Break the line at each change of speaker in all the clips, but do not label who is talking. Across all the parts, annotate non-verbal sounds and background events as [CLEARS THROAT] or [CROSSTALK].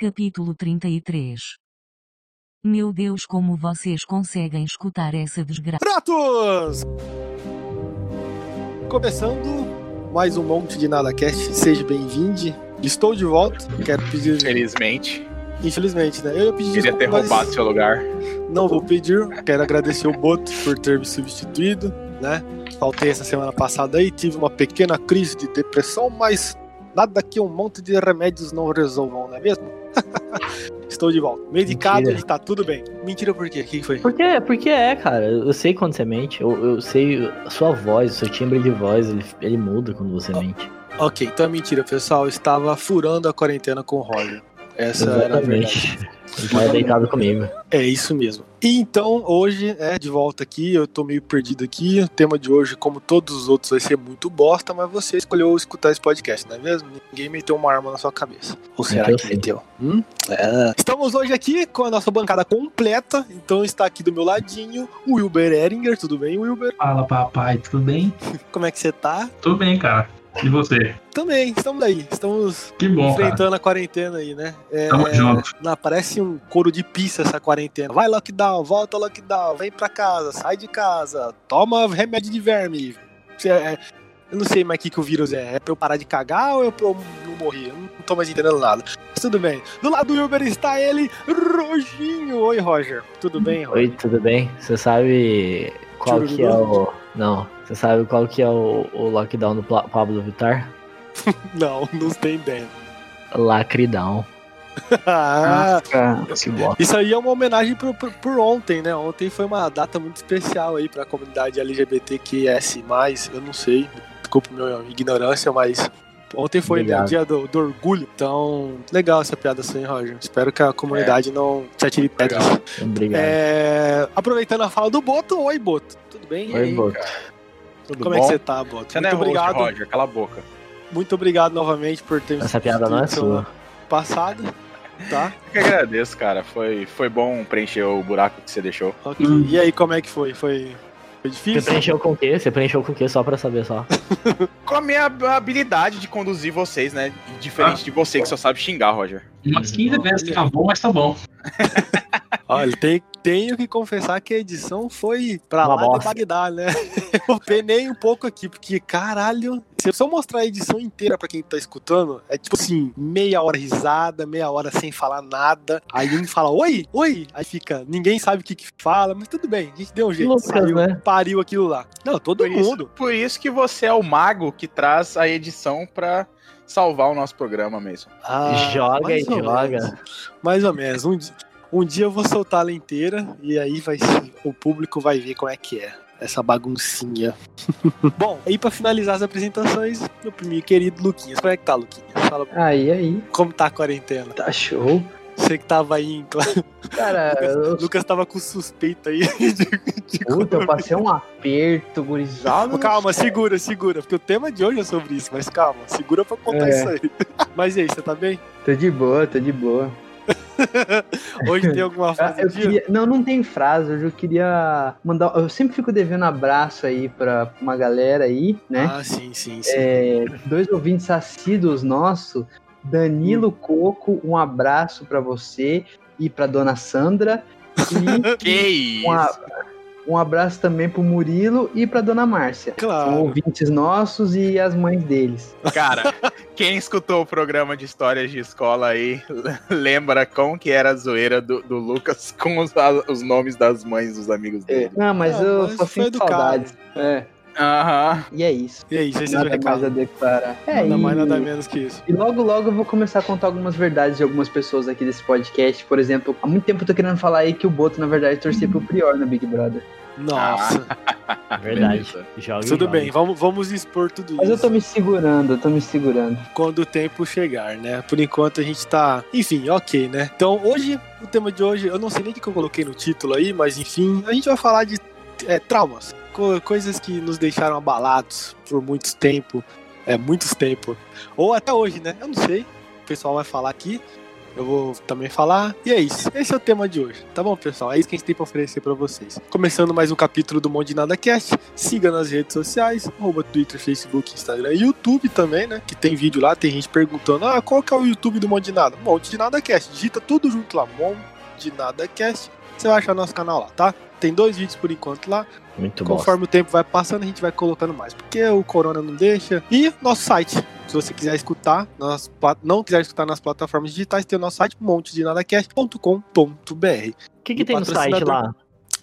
Capítulo 33 Meu Deus, como vocês conseguem escutar essa desgraça?
Pratos! Começando mais um monte de NadaCast, seja bem-vindo. Estou de volta, quero pedir.
Felizmente.
Infelizmente, né? Eu ia pedir
Queria ter
desculpa, mas
roubado seu lugar.
Não vou pedir, quero agradecer o Boto por ter me substituído, né? Faltei essa semana passada aí, tive uma pequena crise de depressão, mas nada que um monte de remédios não resolvam, não é mesmo? [LAUGHS] Estou de volta. Medicado
Mentira.
e tá tudo bem. Mentira por quê? O que foi?
Porque, porque é, cara. Eu sei quando você mente. Eu, eu sei a sua voz, o seu timbre de voz, ele, ele muda quando você mente.
Ok, então é mentira, pessoal. Eu estava furando a quarentena com o Roger. Essa era a verdade. [LAUGHS]
Ele tá deitado comigo.
É isso mesmo. E então, hoje, é, de volta aqui, eu tô meio perdido aqui. O tema de hoje, como todos os outros, vai ser muito bosta, mas você escolheu escutar esse podcast, não é mesmo? Ninguém meteu uma arma na sua cabeça. Ou será
Meteu
que meteu? Hum? É. Estamos hoje aqui com a nossa bancada completa. Então está aqui do meu ladinho o Wilber Eringer. Tudo bem, Wilber?
Fala papai, tudo bem?
Como é que você tá?
Tudo bem, cara. E você?
Também, estamos aí. Estamos
Que bom, cara.
enfrentando a quarentena aí, né? É,
Tamo junto.
Não, parece um couro de pizza essa quarentena. Vai lockdown, volta lockdown, vem pra casa, sai de casa, toma remédio de verme. É, eu não sei mais o que, que o vírus é. É pra eu parar de cagar ou é pra eu não morrer? Eu não tô mais entendendo nada. Mas tudo bem. Do lado do Uber está ele, Roginho. Oi, Roger. Tudo bem, Roger?
Oi, tudo bem? Você sabe qual que é o. Não. Você sabe qual que é o, o lockdown do Pablo Vittar? [LAUGHS]
Não, não tem ideia.
Lacridão. [LAUGHS]
Ah,
Que bosta.
Isso aí é uma homenagem por, por, por ontem, né? Ontem foi uma data muito especial aí pra comunidade LGBTQS+, eu não sei, desculpa minha ignorância, mas ontem foi né, dia do, do orgulho, então legal essa piada sua, hein, Roger? Espero que a comunidade não te atire pedras.
Obrigado.
É, aproveitando a fala do Boto, oi Boto, tudo bem?
Oi, Boto.
Tudo
Como é
bom?
que você tá, Boto?
Você não
muito
é host,
obrigado,
Roger. Cala a boca.
muito obrigado novamente por ter me
Essa piada não é sua.
passada, tá?
Eu que agradeço, cara. Foi, foi bom preencher o buraco que você deixou.
Ok.
Hum.
E aí, como é que foi? Foi, foi
Você
difícil?
preencheu com o quê? Você preencheu com o quê? Só pra saber só. [LAUGHS]
Com a minha habilidade de conduzir vocês, né? Diferente
Ah.
de você que só sabe xingar, Roger.
Umas 15 vezes tá bom, mas tá bom. [LAUGHS]
Olha, tem- tenho que confessar que a edição foi pra
Uma
lá de
bosta.
Bagdá, né? [LAUGHS] Eu penei um pouco aqui, porque caralho, se eu mostrar a edição inteira pra quem tá escutando, é tipo assim, meia hora risada, meia hora sem falar nada. Aí um fala, oi, oi, aí fica, ninguém sabe o que que fala, mas tudo bem, a gente deu um jeito,
Lucas,
saiu,
né?
pariu aquilo lá. Não, todo
Por isso,
mundo.
por isso que você é o mago que traz a edição pra salvar o nosso programa mesmo.
Ah,
joga e joga.
Mais ou menos. Um, di- um dia eu vou soltar ela inteira e aí vai o público vai ver como é que é. Essa baguncinha. [LAUGHS] Bom, aí pra finalizar as apresentações, meu meu querido Luquinhas. Como é que tá, Luquinhas? Fala
Aí, aí.
como tá a quarentena.
Tá show.
Você que tava aí em.
Cara, [LAUGHS] eu
O Lucas tava com suspeita aí [LAUGHS] de, de
Puta, eu passei um aperto, gurizada.
Calma, segura, segura, porque o tema de hoje é sobre isso, mas calma, segura pra contar
É.
isso aí. Mas e aí, você tá bem?
Tô de boa, tô de boa. [LAUGHS]
Hoje tem alguma frase
Eu queria... Não, não tem frase. Hoje eu queria mandar. Eu sempre fico devendo abraço aí pra uma galera aí, né?
Ah, sim, sim, sim.
É, dois ouvintes assíduos nossos. Danilo Coco, um abraço pra você e pra dona Sandra. [LAUGHS] E
Que isso?
um, a- um abraço também pro Murilo e pra dona Márcia. São
Claro.
ouvintes nossos e as mães deles.
Cara, quem escutou o programa de histórias de escola aí, [LAUGHS] lembra como que era a zoeira do, do Lucas com os, os nomes das mães dos amigos dele.
Não, mas
Ah,
eu
mas
só sinto
educado.
saudades. É,
Aham.
e é isso.
E aí, vocês
Nada
recado?
mais a declarar. É,
Nada
e...
mais, nada menos que isso.
E logo, logo eu vou começar a contar algumas verdades de algumas pessoas aqui desse podcast. Por exemplo, há muito tempo eu tô querendo falar aí que o Boto, na verdade, torcia pro Prior no Big Brother.
Nossa, [LAUGHS]
Verdade.
Beleza.
Joga e
tudo
joga.
bem, vamos, vamos expor tudo
Mas eu
isso
tô me segurando, eu tô me segurando.
quando o tempo chegar, né? Por enquanto a gente tá. Enfim, ok, né? Então hoje, o tema de hoje, eu não sei nem o que eu coloquei no título aí, mas enfim, a gente vai falar de é, traumas. co- Coisas que nos deixaram abalados por muito tempo. É, muitos tempo. Ou até hoje, né? Eu não sei. O pessoal vai falar aqui. Eu vou também falar. E é isso. Esse é o tema de hoje. Tá bom, pessoal? É isso que a gente tem pra oferecer pra vocês. Começando mais um capítulo do Monte Nada Cast. Siga nas redes sociais, arroba Twitter, Facebook, Instagram e YouTube também, né? Que tem vídeo lá, tem gente perguntando: ah, qual que é o YouTube do Monte Nada? Monte de Nada Cast. Digita tudo junto lá, Monte de Nada Cast. Você vai achar nosso canal lá, tá? Tem dois vídeos por enquanto lá.
Muito bom.
Conforme o tempo vai passando, a gente vai colocando mais, porque o corona não deixa. E nosso site, se você quiser escutar, nas, não quiser escutar nas plataformas digitais, tem o nosso site montedinadacast.com.br.
O que, que tem no site lá?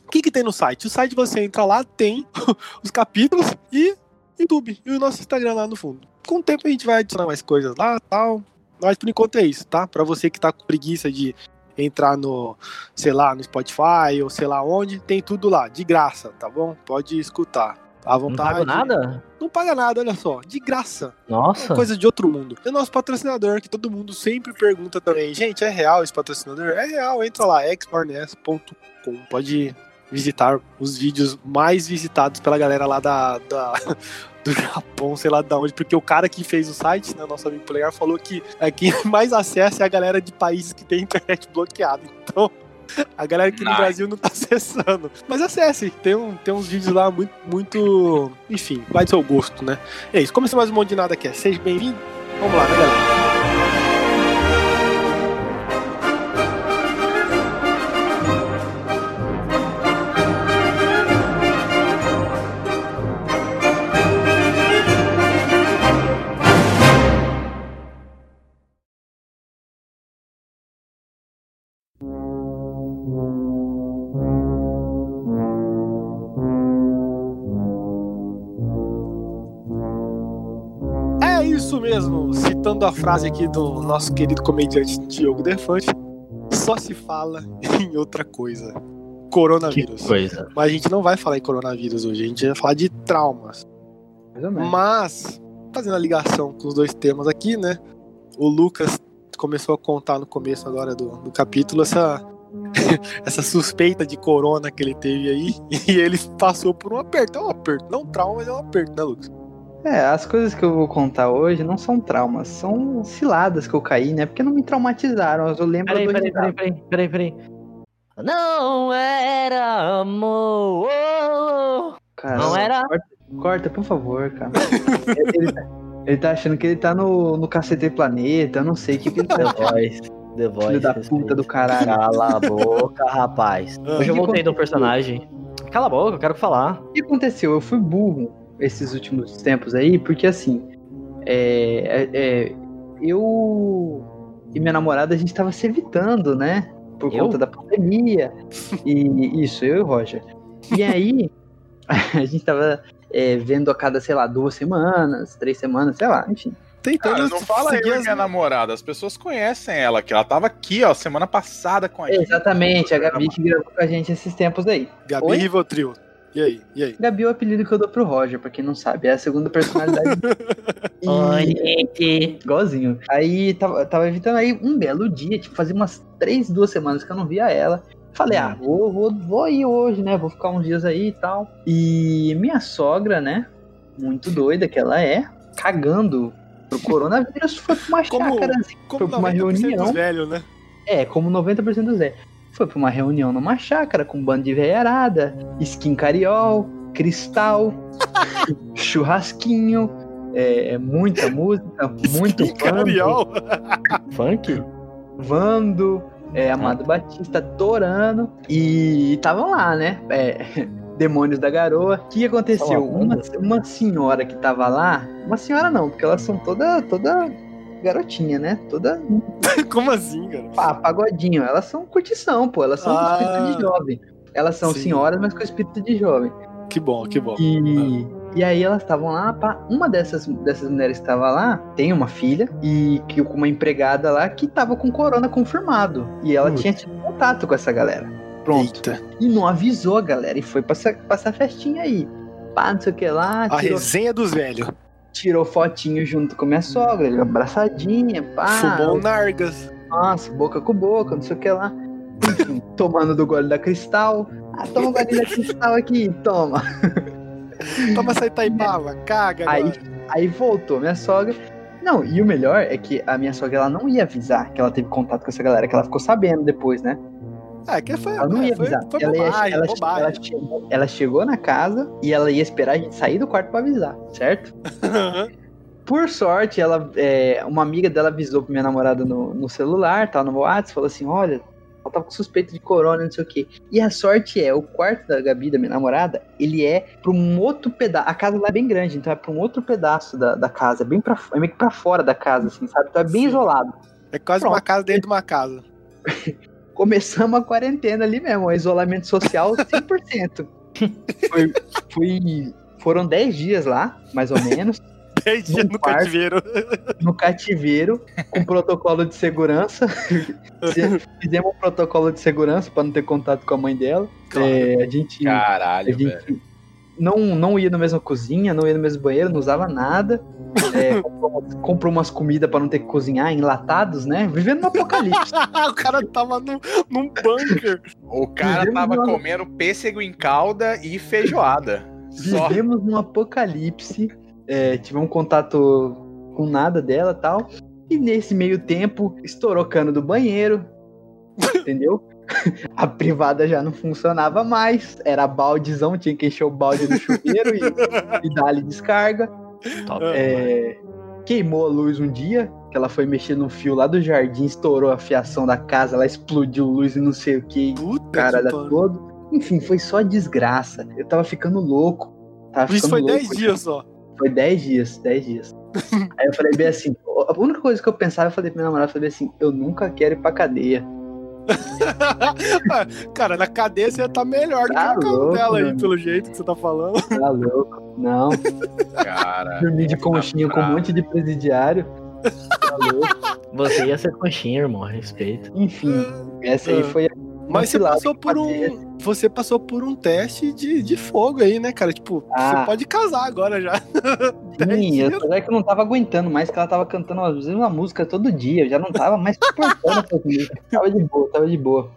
O que, que tem no site? O site você entra lá, tem [LAUGHS] os capítulos e YouTube e o nosso Instagram lá no fundo. Com o tempo a gente vai adicionar mais coisas lá tal. Mas por enquanto é isso, tá? Pra você que tá com preguiça de entrar no, sei lá, no Spotify ou sei lá onde, tem tudo lá, de graça, tá bom? Pode escutar. À
Não
vontade.
pago nada?
Não paga nada, olha só. De graça.
Nossa.
É coisa de outro mundo. E o nosso patrocinador, que todo mundo sempre pergunta também. Gente, é real esse patrocinador? É real, entra lá, expornes.com. Pode visitar os vídeos mais visitados pela galera lá da, da- [LAUGHS] do Japão, sei lá de onde, porque o cara que fez o site, né, nosso amigo Polegar, falou que é, quem [LAUGHS] mais acessa é a galera de países que tem internet bloqueada. Então, a galera aqui no
Nice.
Brasil não tá [LAUGHS] acessando. Mas acesse, tem, um, tem uns vídeos lá muito, muito. Enfim, vai do seu gosto, né? É isso, começa mais um monte de nada aqui. Seja bem-vindo. Vamos lá, né, galera? Citando a frase aqui do nosso querido comediante Diogo Defante, só se fala [LAUGHS] em outra coisa.
Que
Coronavírus.
coisa.
Mas a gente não vai falar em coronavírus hoje, a gente vai falar de traumas. Mas, fazendo a ligação com os dois temas aqui, né? O Lucas começou a contar no começo agora do, do capítulo essa, [LAUGHS] essa suspeita de corona que ele teve aí. [LAUGHS] E ele passou por um aperto. É um aperto, não um trauma, mas é um aperto, né, Lucas?
É, as coisas que eu vou contar hoje não são traumas, são ciladas que eu caí, né? Porque não me traumatizaram, eu lembro
Peraí,
do
peraí, peraí, peraí, peraí, peraí. Não era amor.
Cara,
Não era?
Corta, corta, por favor, cara. [LAUGHS] ele, tá, ele tá achando que ele tá no, no Cacete Planeta, eu não sei o que, que ele tá
The. Voice. The Voice.
Filho da puta do caralho.
Cala a boca, rapaz. Hoje eu voltei do personagem. Cala a boca, eu quero falar.
O que aconteceu? Eu fui burro esses últimos tempos aí, porque assim, é, é, é, eu e minha namorada a gente tava se evitando, né? Por
Eu?
conta da pandemia. [LAUGHS] E isso, eu e o Roger. E aí, [LAUGHS] a gente tava é, vendo a cada, sei lá, duas semanas, três semanas, sei lá, enfim.
Tentando
Cara, não fala eu
as-
minha namorada. As pessoas conhecem ela, que ela tava aqui, ó, semana passada com a gente.
Exatamente, a Gabi que gravou com a gente esses tempos aí.
Gabi
Oi?
Rivotril. E aí? E aí?
Gabi é o apelido que eu dou pro Roger, pra quem não sabe, é a segunda personalidade. [LAUGHS] E-
gente.
Igualzinho. Aí tava, tava evitando aí um belo dia, tipo, fazia umas três, duas semanas que eu não via ela. Falei, ah, vou, vou, vou ir hoje, né? Vou ficar uns dias aí e tal. E minha sogra, né? Muito doida que ela é, cagando pro coronavírus, foi pra uma
Como-
chácarazinha.
Como
Foi pra uma
90%
reunião.
dos velhos, né?
É, como 90% do Zé. Foi pra uma reunião numa chácara com um bando de veiarada, skin cariol, cristal, [LAUGHS] churrasquinho, é, muita música, [LAUGHS] muito
Skin
funk,
Cariol.
Funk?
Vando, é, Amado Batista, Torano, e estavam lá, né? É, [LAUGHS] Demônios da Garoa. O que aconteceu?
Tava
Uma, uma senhora que tava lá, uma senhora não, porque elas são toda, toda garotinha, né? Toda [LAUGHS]
Como assim, cara?
pá, pagodinho. Elas são curtição, pô. Elas são
Ah.
espírito de jovem. Elas são
Sim.
senhoras, mas com espírito de jovem.
Que bom, que bom.
E, e aí elas estavam lá, pá. Uma dessas, dessas mulheres que estava lá tem uma filha e que com uma empregada lá que tava com corona confirmado. E ela tinha tido contato com essa galera. Pronto.
Eita.
E não avisou a galera e foi passar, passar festinha aí. Pá, não sei o que lá.
A
Tirou,
resenha dos velhos.
Tirou fotinho junto com minha sogra, abraçadinha, pá.
Fumou Nargas.
Nossa, boca com boca, não sei o que lá. [LAUGHS] Tomando do gole da cristal. Ah, toma um golinho da cristal aqui, toma.
Toma essa Itaipava, caga.
Aí,
agora.
aí voltou minha sogra Não, e o melhor é que a minha sogra ela não ia avisar que ela teve contato com essa galera, que ela ficou sabendo depois, né?
É, que foi,
Ela não ia
foi,
avisar.
foi
ela, ia-
bobagem,
ela-
bobagem.
ela chegou, ela chegou na casa e ela ia esperar a gente sair do quarto pra avisar, certo? Por sorte, ela, é, uma amiga dela avisou pra minha namorada no, no celular, tá no WhatsApp, falou assim: olha, ela tava com suspeito de corona, não sei o quê. E a sorte é, o quarto da Gabi, da minha namorada, ele é pra um outro pedaço. A casa lá é bem grande, então é pra um outro pedaço da, da casa, é bem pra, é meio que pra fora da casa, assim, sabe? Então é bem
Sim.
isolado.
É quase
Pronto.
uma casa dentro de uma casa. [LAUGHS]
Começamos a quarentena ali mesmo, o isolamento social 100%. [LAUGHS] foi, foi, foram 10 dias lá, mais ou menos. [LAUGHS]
10 dias no
quarto.
cativeiro.
no cativeiro, com protocolo de segurança. [LAUGHS] Fize- Fizemos um protocolo de segurança para não ter contato com a mãe dela.
Claro.
É, a gente, a
Caralho, velho.
Não, não ia na mesma cozinha, não ia no mesmo banheiro, não usava nada. É, comprou, [LAUGHS] comprou umas comidas para não ter que cozinhar, enlatados, né? Vivendo no apocalipse. [LAUGHS]
o cara tava num, num bunker.
O cara
Vivemos
tava
uma-
comendo pêssego em calda e feijoada. Só.
Vivemos num apocalipse. É, tivemos contato com nada dela e tal. E nesse meio tempo, estourou cano do banheiro. Entendeu? [LAUGHS] A privada já não funcionava mais. Era baldezão, tinha que encher o balde no chuveiro e, e dar-lhe descarga.
Top.
É, queimou a luz um dia, que ela foi mexer no fio lá do jardim, estourou a fiação da casa, ela explodiu luz e não sei o que,
Puta
cara da todo. Enfim, foi só desgraça. Eu tava ficando louco. Tava
Isso
ficando
foi
louco.
10 dias só.
Foi 10 dias, 10 dias. [LAUGHS] Aí eu falei bem assim, a única coisa que eu pensava, eu falei pra minha namorada, eu falei assim, eu nunca quero ir pra cadeia. [LAUGHS]
Cara, na cadeia você tá melhor do que
Tá louco,
dela aí, pelo jeito que você tá falando.
Tá louco? Não.
Cara.
Dormir de
tá
conchinha com um monte de presidiário. Tá louco.
Você ia ser conchinha, irmão, respeito.
Enfim, essa aí
Ah.
foi a
Mas você passou por um. Você passou por um teste de, de fogo aí, né, cara? Tipo,
Ah.
você pode casar agora já. [LAUGHS]
Eu apesar que eu não tava aguentando mais, que ela tava cantando uma música todo dia, eu já não tava mais suportando essa música. [LAUGHS] Tava de boa, tava de boa.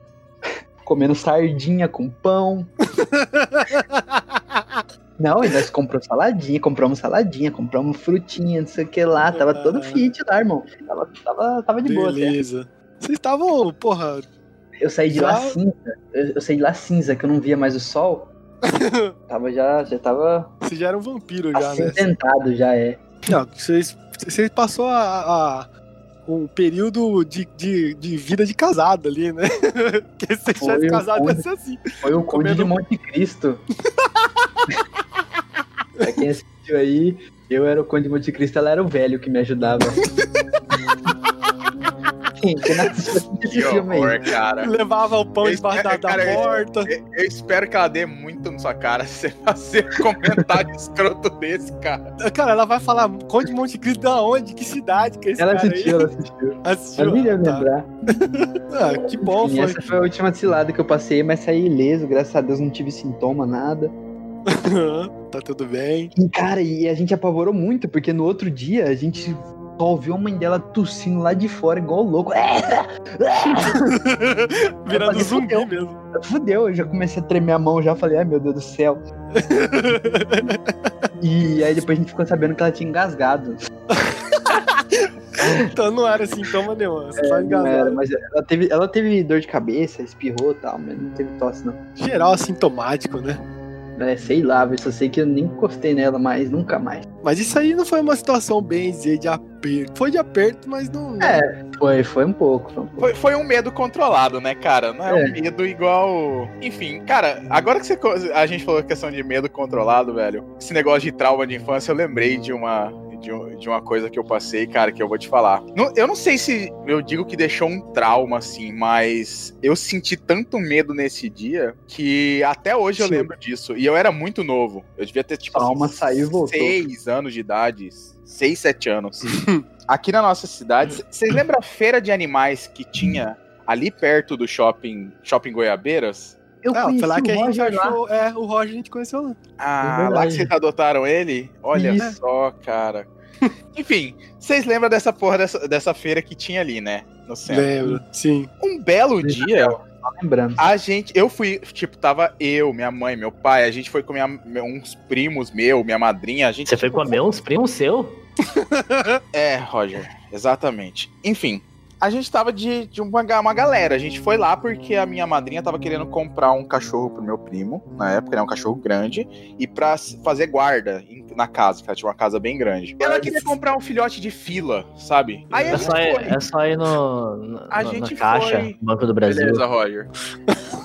Comendo sardinha com pão. [LAUGHS] Não, e nós compramos saladinha, compramos saladinha, compramos frutinha, não sei o que lá. Tava todo fit lá, irmão. Tava, tava, tava de boa. até.
Beleza. Vocês estavam, porra.
Eu saí de lá cinza. Eu, eu saí de lá cinza, que eu não via mais o sol. [LAUGHS] tava já, já tava
Vocês já eram vampiro já, né?
já é.
Não, vocês, vocês passou a, a- um período de, de, de vida de casado ali, né? [LAUGHS] Porque se você tivesse
um
casado ia ser assim.
Foi o Conde de Monte Cristo. [LAUGHS] pra quem assistiu aí, eu era o Conde de Monte Cristo, ela era o velho que me ajudava. Quem, quem assistiu aí?
horror, cara.
Levava o pão debaixo da, da
cara,
porta.
Eu eu espero que ela dê muito na sua cara se [LAUGHS] você fazer um comentário escroto desse, cara. [LAUGHS]
Cara, ela vai falar Conde Monte Cristo da onde? Que cidade que é esse
Ela
cara
assistiu,
aí?
ela assistiu. [LAUGHS]
Assistiu.
Eu nem ia
Tá.
lembrar.
Ah, que bom,
Enfim,
foi.
essa foi a última cilada que eu passei, mas saí ileso, graças a Deus não tive sintoma, nada.
tá tudo bem.
E, cara, e a gente apavorou muito, porque no outro dia a gente só ouviu a mãe dela tossindo lá de fora, igual louco. [LAUGHS]
Virando
falei,
zumbi
fudeu.
mesmo.
Fudeu, eu já comecei a tremer a mão, já falei, ai meu Deus do céu. E aí depois a gente ficou sabendo que ela tinha engasgado. [LAUGHS]
então não era sintoma nenhum. Você tá
Não era,
engasgado.
mas ela teve, ela teve dor de cabeça, espirrou e tal, mas não teve tosse não.
Geral assintomático, né?
É, sei lá, eu só sei que eu nem encostei nela mais, nunca mais.
Mas isso aí não foi uma situação bem dizer de aperto. Foi de aperto, mas não.
É. Foi, foi um pouco. Foi um pouco.
Foi, foi um medo controlado, né, cara? Não é,
É.
um medo igual. Enfim, cara, agora que você, a gente falou questão de medo controlado, velho. Esse negócio de trauma de infância, eu lembrei de uma. De, de uma coisa que eu passei, cara, que eu vou te falar. Não- eu não sei se eu digo que deixou um trauma, assim, mas eu senti tanto medo nesse dia que até hoje eu
Sim.
lembro disso. E eu era muito novo. Eu devia ter, tipo,
A alma saiu voltou.
seis anos de idade. Seis, sete anos. [LAUGHS] Aqui na nossa cidade, vocês lembram a feira de animais que tinha ali perto do shopping, shopping Goiabeiras?
Eu
Ah,
conheci
foi lá que a
o
gente
Roger lá.
achou. É, o Roger a gente conheceu lá.
Ah,
É
lá que vocês adotaram ele? Olha
Isso.
só, cara. [LAUGHS] Enfim, vocês lembram dessa porra dessa, dessa feira que tinha ali, né? No centro.
Lembro, sim.
Um belo dia,
lembrando.
a gente. Eu fui, tipo, tava eu, minha mãe, meu pai, a gente foi com minha, uns primos meu, minha madrinha, a gente.
Você foi
tipo,
comer uns primos seu? [LAUGHS]
É, Roger, exatamente. Enfim, a gente tava de, de uma, uma galera. A gente foi lá porque a minha madrinha tava querendo comprar um cachorro pro meu primo, na época, né? Um cachorro grande, e pra fazer guarda em- na casa, que ela tinha uma casa bem grande. Ela queria comprar um filhote de fila, sabe? Aí
É
gente
só, ir,
foi.
é só ir no, no-
A
no-
gente
na caixa,
foi-
Banco do Brasil.
Beleza, Roger.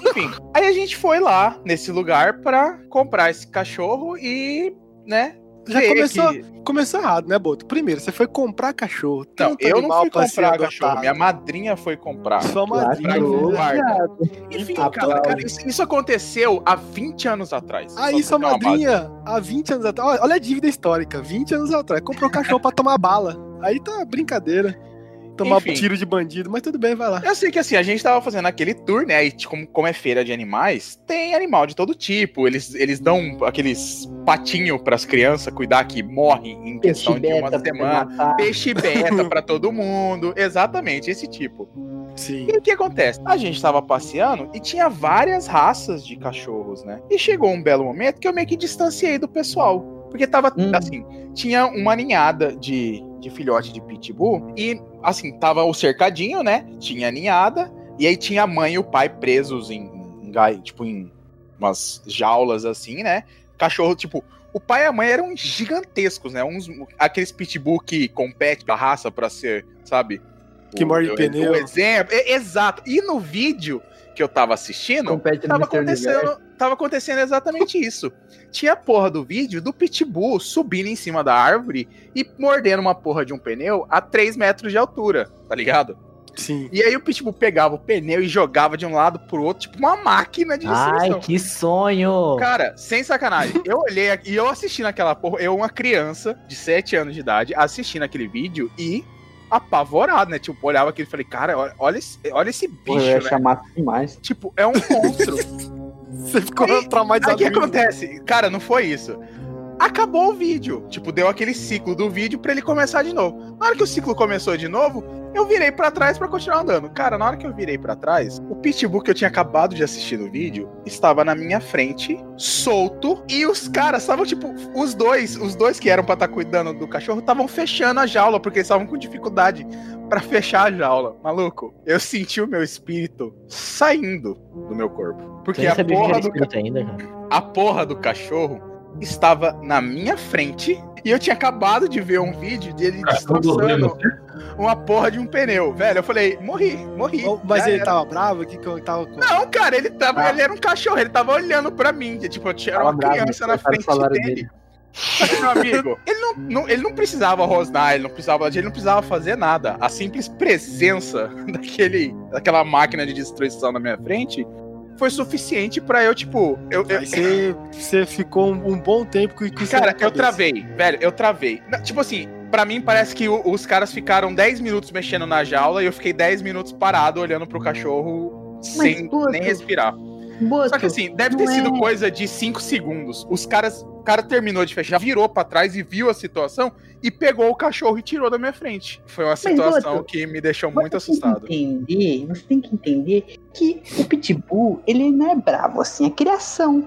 Enfim, aí a gente foi lá nesse lugar pra comprar esse cachorro e, né?
Já começou,
que-
começou errado, né, Boto? Primeiro, você foi comprar cachorro.
Não, eu não fui comprar cachorro. Minha madrinha foi comprar.
Sua madrinha. né?
guarda. Enfim,
Então,
cara, cara, isso, isso aconteceu há 20 anos atrás.
Aí sua madrinha, há 20 anos atrás, olha, olha a dívida histórica, 20 anos atrás, comprou cachorro pra tomar bala. Aí tá brincadeira. Tomar
Enfim.
tiro de bandido, mas tudo bem, vai lá.
Eu sei que assim, a gente tava fazendo aquele tour, né? E t- como, como é feira de animais, tem animal de todo tipo. Eles, eles dão aqueles patinhos pras crianças cuidar que morre em questão
Peixe
de uma semana. Peixe beta [LAUGHS] pra todo mundo. Exatamente, esse tipo.
Sim.
E o que acontece? A gente tava passeando e tinha várias raças de cachorros, né? E chegou um belo momento que eu meio que distanciei do pessoal. Porque tava,
Hum.
assim, tinha uma ninhada de, de filhote de pitbull e, assim, tava o cercadinho, né? Tinha a ninhada e aí tinha a mãe e o pai presos em, em tipo, em umas jaulas, assim, né? Cachorro, tipo, o pai e a mãe eram gigantescos, né? Uns, aqueles pitbull que compete a raça pra ser, sabe?
Que
o-
morde pneu.
O exemplo. É, exato. E no vídeo que eu tava assistindo,
Compete
tava acontecendo, tava acontecendo exatamente [LAUGHS] isso. Tinha a porra do vídeo do pitbull subindo em cima da árvore e mordendo uma porra de um pneu a 3 metros de altura, tá ligado?
Sim.
E aí o pitbull pegava o pneu e jogava de um lado pro outro, tipo uma máquina de
Ai,
destruição.
que sonho!
Cara, sem sacanagem. Eu olhei e eu assisti naquela porra, eu, uma criança de 7 anos de idade, assistindo aquele vídeo e apavorado, né? Tipo, olhava aquilo e falei, cara, olha, olha esse, olha esse
Pô,
bicho,
eu ia
né?
chamar demais.
Tipo, é um monstro. [LAUGHS]
Você ficou
Aí- Aí
traumatizado.
o que acontece? Cara, não foi isso. Acabou o vídeo. Tipo, deu aquele ciclo do vídeo pra ele começar de novo. Na hora que o ciclo começou de novo, eu virei pra trás pra continuar andando. Cara, na hora que eu virei pra trás, o pitbull que eu tinha acabado de assistir no vídeo estava na minha frente, solto, e os caras estavam tipo, os dois, os dois que eram pra estar cuidando do cachorro estavam fechando a jaula porque eles estavam com dificuldade pra fechar a jaula. Maluco, eu senti o meu espírito saindo do meu corpo. Porque a porra do
espírito ainda,
a porra do cachorro estava na minha frente e eu tinha acabado de ver um vídeo dele
dormindo.
destroçando uma porra de um pneu. Velho, eu falei, morri, morri.
Mas ele
era.
tava bravo? Que que eu tava com...
Não, cara, ele tava.
Ah.
Ele era um cachorro, ele tava olhando pra mim. Tipo, eu tinha uma
bravo,
criança na frente dele.
dele.
Que, meu amigo, ele não, não- ele não precisava rosnar, ele não precisava, ele não precisava fazer nada. A simples presença [LAUGHS] daquele, daquela máquina de destruição na minha frente foi suficiente pra eu, tipo, eu, eu-
você, você ficou um, um bom tempo com isso
Cara, eu travei, velho, eu travei. Tipo assim, pra mim parece que os caras ficaram 10 minutos mexendo na jaula e eu fiquei 10 minutos parado olhando pro cachorro sem
puto,
nem respirar.
Boto,
Só que assim, deve ter sido
é-
coisa de 5 segundos. Os caras, o cara terminou de fechar, virou pra trás e viu a situação e pegou o cachorro e tirou da minha frente. Foi uma situação que me deixou
você
muito
tem
assustado.
que entender, você tem que entender que o Pitbull, ele não é bravo assim, é criação.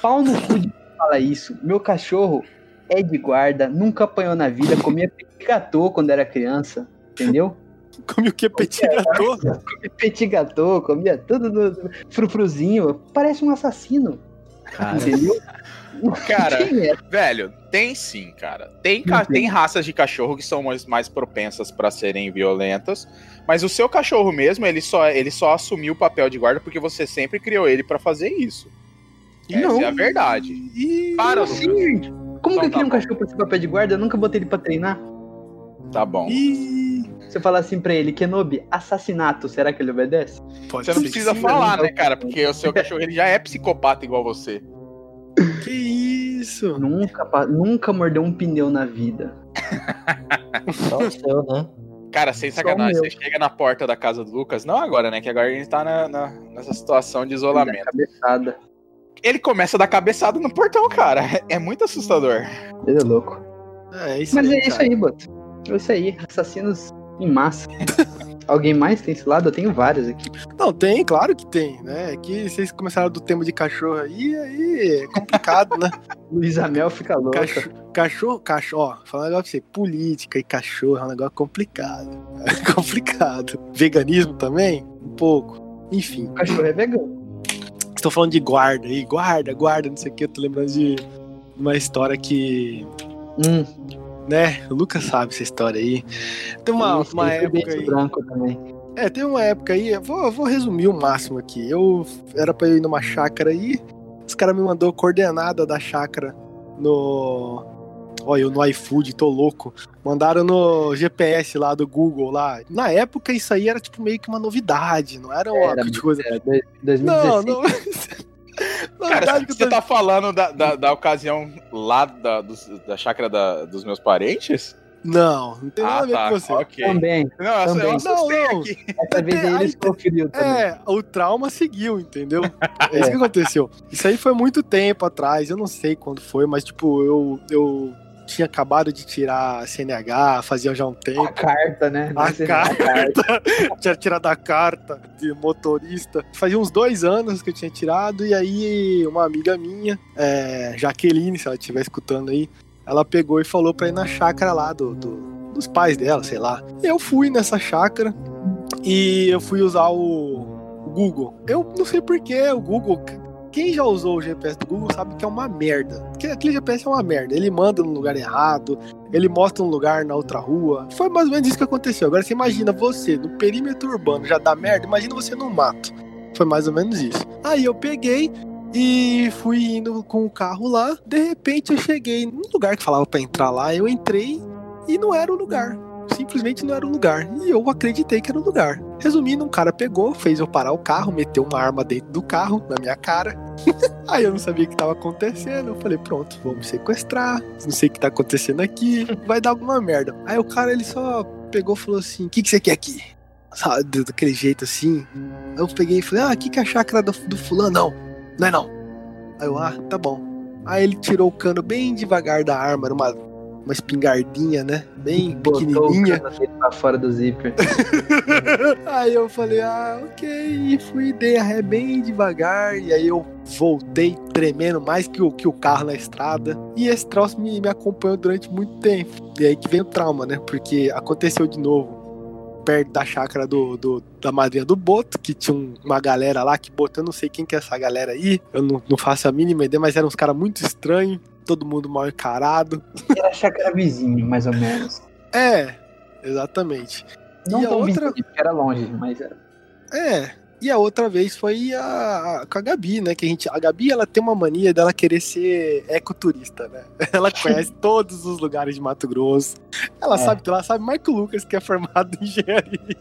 Pau no cu de fala isso. Meu cachorro é de guarda, nunca apanhou na vida, comia petit gâteau quando era criança, entendeu? [LAUGHS]
Come o que? Petit gâteau? [LAUGHS]
Comia petit gâteau, comia tudo do frufruzinho, parece um assassino,
Cara,
entendeu? [LAUGHS]
Cara,
é?
Velho, tem sim, cara. Tem, ca-
Não tem.
tem raças de cachorro que são mais, mais propensas pra serem violentas, mas o seu cachorro mesmo, ele só, ele só assumiu o papel de guarda porque você sempre criou ele pra fazer isso. Essa
Não.
é a verdade.
Ih,
Para,
Como assim, gente? Como
Então
que eu
tá
crio um cachorro pra ser papel de guarda? Eu nunca botei ele pra treinar.
Tá bom.
ih,
Se eu falar assim pra ele, Kenobi, assassinato, será que ele obedece?
pode
Você não precisa
sim.
falar, né, cara? Porque o seu cachorro ele já é psicopata igual você.
Que isso?
Nunca, nunca mordeu um pneu na vida. [LAUGHS]
só o seu, né?
Cara, sem sacanagem, você chega na porta da casa do Lucas, não agora, né? Que agora a gente tá na- na- nessa situação de isolamento.
cabeçada.
Ele começa a dar cabeçada no portão, cara. [LAUGHS] É muito assustador.
Ele é louco.
É isso
Mas
aí,
é isso
cara.
aí, Boto. É isso aí. Assassinos em massa. [LAUGHS] Alguém mais tem esse lado? Eu tenho vários aqui.
Não, tem, claro que tem, né? É que vocês começaram do tema de cachorro aí, aí é complicado, né? [LAUGHS]
Luísa Mel fica louca.
Cacho- Cachorro, cachorro, ó, um negócio pra você, política e cachorro é um negócio complicado. [LAUGHS] É complicado. Veganismo também? Um pouco. Enfim,
O cachorro é vegano.
estou falando de guarda aí, guarda, guarda, não sei o que, eu tô lembrando de uma história que,
Hum,
né, o Lucas sabe essa história aí. Tem uma,
esse
uma época aí.
branco também.
É, tem uma época aí, eu vou, eu vou resumir o máximo aqui. Eu era pra eu ir numa chácara aí, os caras me mandou coordenada da chácara no. Olha, eu no iFood, tô louco. Mandaram no GPS lá do Google lá. Na época, isso aí era tipo meio que uma novidade, não era uma
Era,
coisa.
Era dois-
Não,
2016. [LAUGHS]
não.
Cara, você
tô-
tá falando da, da, da ocasião lá da, dos- da chácara da- dos meus parentes?
não, não tem nada a ver com você.
Ah, ok.
Também.
Não, eu,
Também.
eu
Não, não.
aqui.
Essa vez aí ele conferiu também.
É, o trauma seguiu, entendeu? [LAUGHS] É isso que aconteceu. Isso aí foi muito tempo atrás, eu não sei quando foi, mas tipo, eu, eu tinha acabado de tirar a CNH, fazia já um
A
tempo.
carta, né?
A
Você-
carta, [LAUGHS] tinha tirado a carta de motorista. Fazia uns dois anos que eu tinha tirado, e aí uma amiga minha, é, Jaqueline, se ela estiver escutando aí, ela pegou e falou pra ir na chácara lá do, do- dos pais dela, sei lá. Eu fui nessa chácara e eu fui usar o, o Google. Eu não sei porquê, o Google. Quem já usou o GPS do Google sabe que é uma merda. Porque aquele GPS é uma merda. Ele manda no lugar errado, ele mostra um lugar na outra rua. Foi mais ou menos isso que aconteceu. Agora você imagina você no perímetro urbano já dá merda, imagina você no mato. Foi mais ou menos isso. Aí eu peguei e fui indo com o carro lá. De repente eu cheguei num lugar que falava pra entrar lá. Eu entrei e não era o lugar. Simplesmente não era o lugar. E eu acreditei que era o lugar. Resumindo, um cara pegou, fez eu parar o carro, meteu uma arma dentro do carro, na minha cara. [LAUGHS] Aí eu não sabia o que tava acontecendo. Eu falei, pronto, vou me sequestrar. Não sei o que tá acontecendo aqui. Vai dar alguma merda. Aí o cara, ele só pegou e falou assim: O que, que você quer aqui? Sabe, daquele jeito assim. Eu peguei e falei: Ah, aqui que é a chácara do, do fulano. Não, não é não. Aí eu, ah, tá bom. Aí ele tirou o cano bem devagar da arma, era uma espingardinha, né? Bem
Botou
pequenininha.
pra fora do zíper. [LAUGHS]
aí eu falei, ah, ok, e fui, dei a ré bem devagar, e aí eu voltei tremendo mais que o, que o carro na estrada. E esse troço me, me acompanhou durante muito tempo. E aí que vem o trauma, né? Porque aconteceu de novo. Perto da chácara do, do- da madrinha do Boto, que tinha um- uma galera lá que Boto, eu não sei quem que é essa galera aí, eu não, não faço a mínima ideia, mas eram uns caras muito estranhos, todo mundo mal encarado.
Era a chácara vizinho, mais ou menos. [LAUGHS]
É, exatamente.
Não
E a
tão
outra-
vizinho, era longe, mas era.
É. E a outra vez foi a, a- com a Gabi, né? Que a gente. A Gabi ela tem uma mania dela querer ser ecoturista, né? [LAUGHS] Ela conhece [LAUGHS] todos os lugares de Mato Grosso. Ela
É.
sabe, ela sabe mais que o Lucas, que é formado em engenharia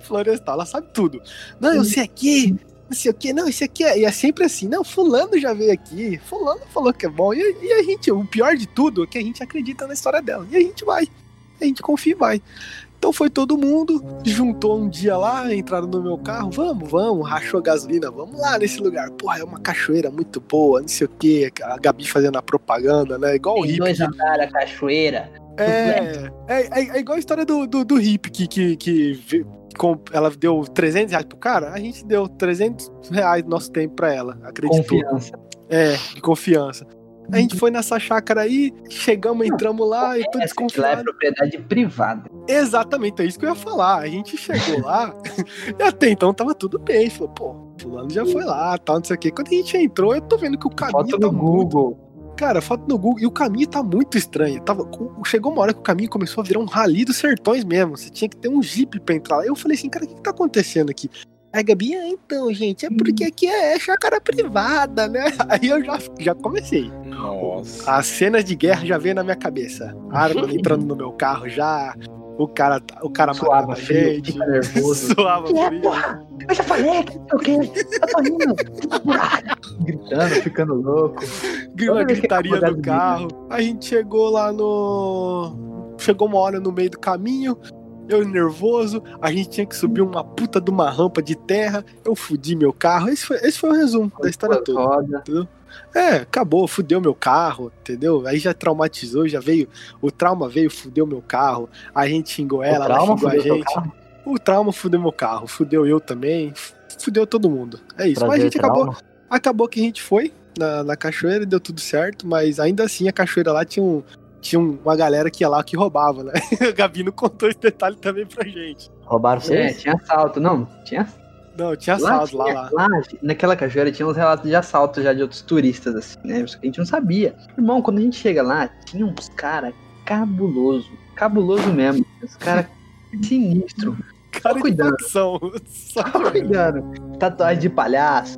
florestal. Ela sabe tudo. Não, eu sei aqui, não sei o que, não, esse aqui é. E é sempre assim, não, fulano já veio aqui, fulano falou que é bom. E, e a gente, o pior de tudo é que a gente acredita na história dela. E a gente vai. A gente confia e vai. Então foi todo mundo, juntou um dia lá, entraram no meu carro, vamos, vamos, rachou gasolina, vamos lá nesse lugar. Porra, é uma cachoeira muito boa, não sei o que, a Gabi fazendo a propaganda, né? Igual o
Tem
hippie.
dois andares, a cachoeira.
É, é, é, é igual a história do, do, do hippie que, que, que ela deu 300 reais pro cara, a gente deu 300 reais do nosso tempo pra ela, acreditou.
Confiança.
É, de confiança. A gente foi nessa chácara aí, chegamos, entramos lá, e tô
Essa que lá é
desconfiado.
propriedade privada.
Exatamente, é isso que eu ia falar. A gente chegou lá [LAUGHS] e até então tava tudo bem. Falou, pô, fulano já foi lá, tal, não sei o quê. Quando a gente entrou, eu tô vendo que o caminho
Foto
tá
no
muito.
Google.
Cara, foto no Google. E o caminho tá muito estranho. Tava, chegou uma hora que o caminho começou a virar um rali dos sertões mesmo. Você tinha que ter um jeep pra entrar lá. Eu falei assim, cara, o que, que tá acontecendo aqui? Aí Gabi, ah, então, gente, é porque aqui é chácara privada, né? [LAUGHS] Aí eu já, já comecei.
Nossa.
As cenas de guerra já veio na minha cabeça. Arma [LAUGHS] entrando no meu carro já. O cara, o cara
Suava frio,
gente.
fica nervoso. [LAUGHS]
Suava
É,
frio.
porra, eu já falei que não sei o quê. Eu tô indo. Gritando, ficando louco. Toda que
gritaria do carro. A gente chegou lá no. Chegou uma hora no meio do caminho. Eu nervoso, a gente tinha que subir uma puta de uma rampa de terra. Eu fudi meu carro. Esse foi, esse foi o resumo da história
Duas
toda. É, acabou, fudeu meu carro, entendeu? Aí já traumatizou, já veio. O trauma veio, fudeu meu carro. A gente xingou ela,
o trauma
ela xingou a gente. O trauma fudeu meu carro, fudeu eu também, fudeu todo mundo. É isso. Mas a
Prazer,
gente acabou,
trauma.
acabou que a gente foi na, na cachoeira e deu tudo certo, mas ainda assim a cachoeira lá tinha, um, tinha um- uma galera que ia lá que roubava, né? [LAUGHS] A Gabi não contou esse detalhe também pra gente.
Roubaram
É,
vocês?
tinha assalto. Não, tinha
Não, tinha assalto lá,
tinha-
lá.
naquela cachoeira tinha uns relatos de assalto já de outros turistas, assim, né? Só que a gente não sabia. Irmão, quando a gente chega lá, tinha uns cara cabuloso. Cabuloso mesmo. Os cara [LAUGHS] sinistro.
Cara de
cuidando.
Só
Só cuidando. Tatuagem de palhaço.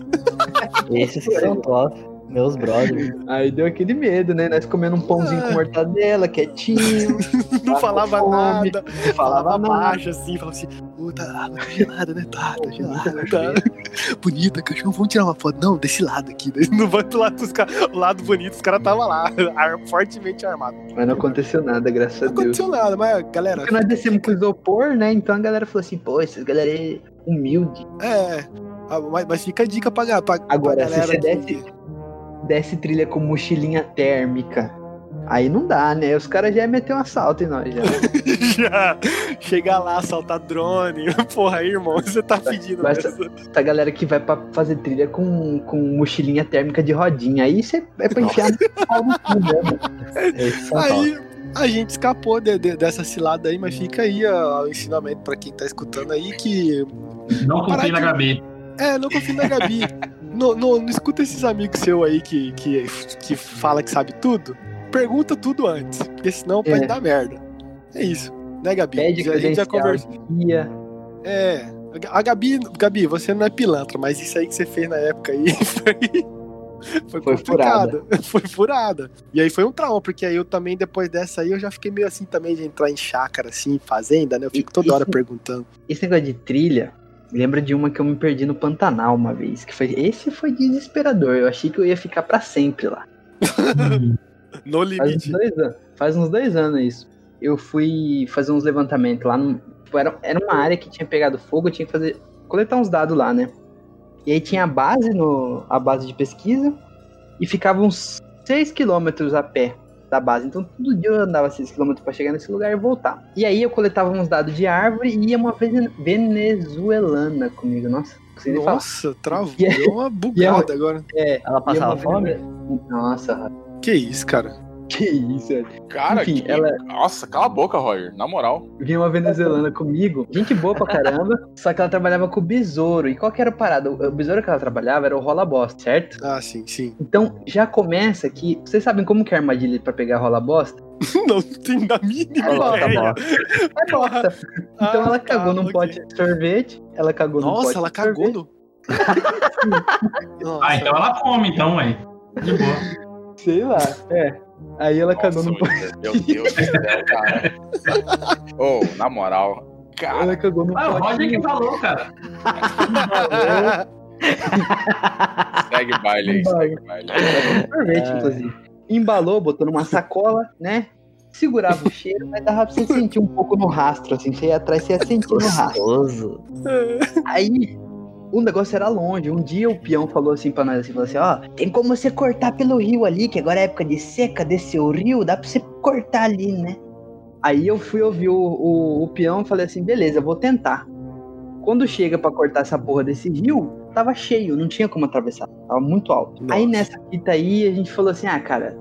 Esses são top. Meus brothers.
Aí deu aquele medo, né? Nós comendo um pãozinho com mortadela, quietinho. [LAUGHS]
não falava
fome,
nada.
Não falava
Falava
nada.
baixo assim, falava assim, puta, água tá gelada, né? Tá, tá gelada, tá. [LAUGHS] Bonita, cachorro, vamos tirar uma foto. Não, desse lado aqui. Não vai do lado dos caras. O lado bonito, os caras estavam lá, [LAUGHS] ar- fortemente armados.
Mas não aconteceu nada, graças
Não
a Deus.
aconteceu nada, mas galera,
Porque nós descemos com isopor, né? Então a galera falou assim, pô, esses galera é humilde.
é. ah, Mas, mas fica a dica pra, pra,
Agora,
pra
se
galera
você
que-
desce- Desce trilha com mochilinha térmica. Aí não dá, né? Os caras já iam meter um assalto em nós já. [LAUGHS]
já chegar lá, soltar drone. [LAUGHS] Porra, aí, irmão, você tá pedindo mesmo.
Essa galera que vai pra fazer trilha com, com mochilinha térmica de rodinha. Aí você é pra enfiar no pau no cu [LAUGHS]
top.
Aí a gente escapou de- de- dessa cilada aí, mas fica aí ó, o ensinamento pra quem tá escutando aí que.
Não confie na Gabi.
É, não confio na Gabi. não, não, não escuta esses amigos seus aí que, que, que fala que sabe tudo. Pergunta tudo antes, porque senão pode
É.
dar merda. É isso, né, Gabi?
Pede
a gente já conversou. É. A Gabi, Gabi, você não é pilantra, mas isso aí que você fez na época aí [LAUGHS] foi. Foi,
Foi
complicado. [LAUGHS] Foi furada. E aí foi um trauma, porque aí eu também, depois dessa aí, eu já fiquei meio assim também de entrar em chácara, assim, fazenda, né? Eu fico toda hora
Isso-
perguntando.
Esse negócio de trilha, lembra de uma que eu me perdi no Pantanal uma vez. Que foi, esse foi desesperador. Eu achei que eu ia ficar pra sempre lá. [LAUGHS]
No
Faz uns
limite.
dois anos. Faz uns dois anos isso. Eu fui fazer uns levantamentos lá. No, tipo, era, era uma área que tinha pegado fogo, eu tinha que fazer. coletar uns dados lá, né? E aí tinha a base no. a base de pesquisa. E ficava uns 6 quilômetros a pé da base. Então todo dia eu andava 6 quilômetros pra chegar nesse lugar e voltar. E aí eu coletava uns dados de árvore e ia uma vene- venezuelana comigo. Nossa, consegui falar.
Nossa, travou.
E aí-
Deu uma bugada agora.
É,
Ela passava fome?
Nossa,
Que isso, cara? [LAUGHS]
que isso, velho.
Cara,
Enfim,
que...
ela-
Nossa, cala a boca, Roger. Na moral.
Vinha uma venezuelana comigo, gente boa pra caramba, [LAUGHS] só que ela trabalhava com o besouro. E qual que era a parada? O besouro que ela trabalhava era o rola bosta, certo?
Ah, sim, sim.
Então já começa que. Vocês sabem como que é a armadilha pra pegar rola bosta? [LAUGHS]
Não tem da mínima
a
ideia.
É bosta. Então
Ah,
ela cagou num pote de sorvete. Ela cagou num pote
Nossa, ela
de
cagou
sorvete.
no. Nossa.
Ah, então ela come, então, aí. De boa.
Sei lá. É. Aí ela cagou
Nossa,
pote.
William, Meu Deus do céu, cara. [LAUGHS] Ô, na moral. Cara,
Ela cagou num
Ah, o. Roger que falou, cara. [LAUGHS]
segue baile aí, segue baile.
sorvete,
É.
inclusive. Embalou, botou numa sacola, né? Segurava o cheiro, mas dava pra você sentir um pouco no rastro, assim. Você ia atrás, você ia sentir no rastro. Aí, o negócio era longe. Um dia o peão falou assim pra nós, assim, falou assim, ó, tem como você cortar pelo rio ali, que agora é época de seca, descer o rio, dá pra você cortar ali, né? Aí eu fui ouvir o, o, o peão e falei assim, beleza, vou tentar. Quando chega pra cortar essa porra desse rio, tava cheio, não tinha como atravessar, tava muito alto.
Nossa.
Aí nessa fita aí, a gente falou assim, ah, cara,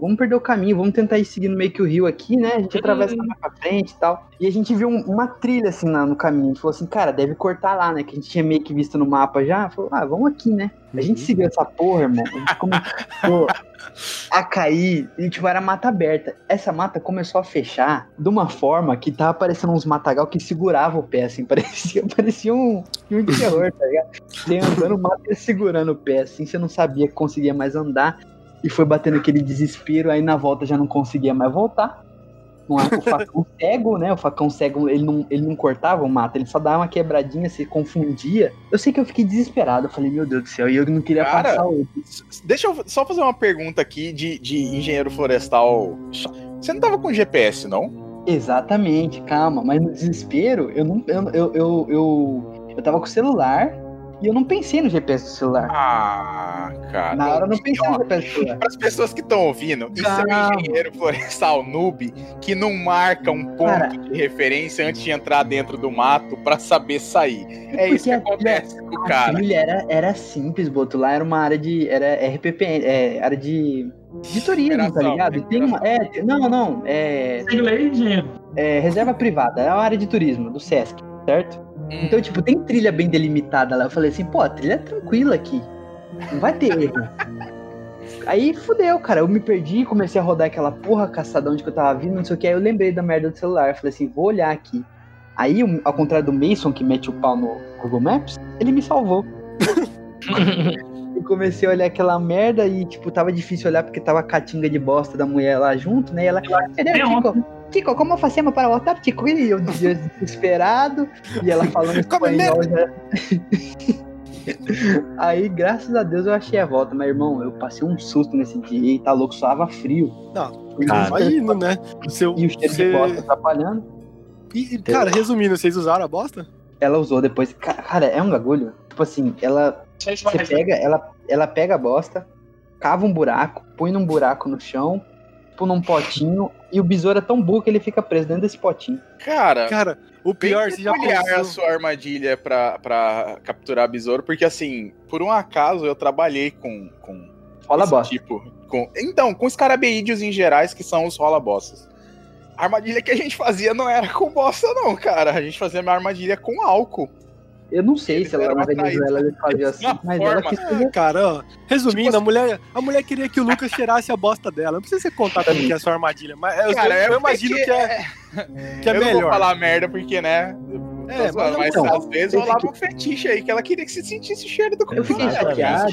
vamos perder o caminho, vamos tentar ir seguindo meio que o rio aqui, né? A gente atravessa mais pra frente e tal. E a gente viu um- uma trilha assim na- no caminho. A gente falou assim, cara, deve cortar lá, né? Que a gente tinha meio que visto no mapa já. Falou, ah, vamos aqui, né? A gente
Uhum.
seguiu essa porra, irmão. A gente começou a cair e, tipo, era mata aberta. Essa mata começou a fechar de uma forma que tava parecendo uns matagal que segurava o pé, assim. [LAUGHS] Parecia, parecia um filme de terror, tá ligado? Você andando, mata e segurando o pé, assim. Você não sabia que conseguia mais andar. E foi batendo aquele desespero. Aí na volta já não conseguia mais voltar. A- o facão [LAUGHS] cego, né? O facão cego, ele não, ele não cortava o mato, ele só dava uma quebradinha, se confundia. Eu sei que eu fiquei desesperado. Eu falei, meu Deus do céu, e eu não queria
Cara,
passar o.
Deixa eu só fazer uma pergunta aqui de, de engenheiro florestal. Você não tava com GPS, não?
Exatamente, calma, mas no desespero, eu não. Eu, eu, eu, eu, eu tava com o celular e eu não pensei no GPS do celular.
Ah. Cara.
Na hora eu não pensei
Ó,
nessa pessoa.
Para as pessoas que estão ouvindo, isso é um engenheiro florestal noob que não marca um ponto
Cara.
de referência antes de entrar dentro do mato pra saber sair. É isso que
a
acontece com o
A
cara.
trilha era, era simples, Boto. Lá era uma área de. Era RPP, é, área de. De turismo, tá ligado? E Tem uma, é, não, não. É, é reserva privada, é uma área de turismo, do Sesc, certo?
Hum.
Então, tipo, tem trilha bem delimitada lá. Eu falei assim, pô, a trilha é tranquila aqui. Não vai ter erro. [LAUGHS] Aí fudeu, cara. Eu me perdi, comecei a rodar aquela porra caçada onde que eu tava vindo, não sei o que. Aí eu lembrei da merda do celular. Falei assim, vou olhar aqui. Aí, ao contrário do Mason, que mete o pau no Google Maps, ele me salvou. [LAUGHS] Eu comecei a olhar aquela merda e, tipo, tava difícil olhar porque tava a catinga de bosta da mulher lá junto, né? E ela, Tico? Tico, como fazemos para voltar, Tico? E eu desesperado, e ela falando
Como
espanhol já. [LAUGHS] Aí, graças a Deus, eu achei a volta, mas irmão, eu passei um susto nesse dia e tá louco, suava frio.
Não,
Cara.
imagino, né? O seu,
E o cheiro
você-
de bosta atrapalhando.
E, cara, resumindo, vocês usaram a bosta?
Ela usou depois. Ca- Cara, é um bagulho. Tipo assim, ela Você pega, ela, ela pega a bosta, cava um buraco, põe num buraco no chão, tipo num potinho, e o besouro é tão burro que ele fica preso dentro desse potinho.
Cara,
Cara, o pior, você já
peculiar a
pensou...
sua armadilha pra, pra capturar besouro, porque assim, por um acaso eu trabalhei com, com
Rola bosta.
tipo. Com, então, com escarabeídeos em gerais, que são os rola-bossas. A armadilha que a gente fazia não era com bosta, não, cara. A gente fazia uma armadilha com álcool.
Eu não sei
Eles
se ela na Venezuela ele fazia assim, mas ela
forma.
quis fazer.
Cara, ó, resumindo,
Tipo
a, mulher, a mulher queria que o Lucas cheirasse a bosta dela. Não precisa você contar como que é a sua armadilha, mas eu,
Cara,
eu,
é
imagino
porque-
que é, que é
eu não
melhor.
vou falar merda porque, né?
É, mas
mas,
não,
às vezes
eu
rolava
fiquei-
um fetiche aí que ela queria que você sentisse o cheiro do
Eu fiquei chateado.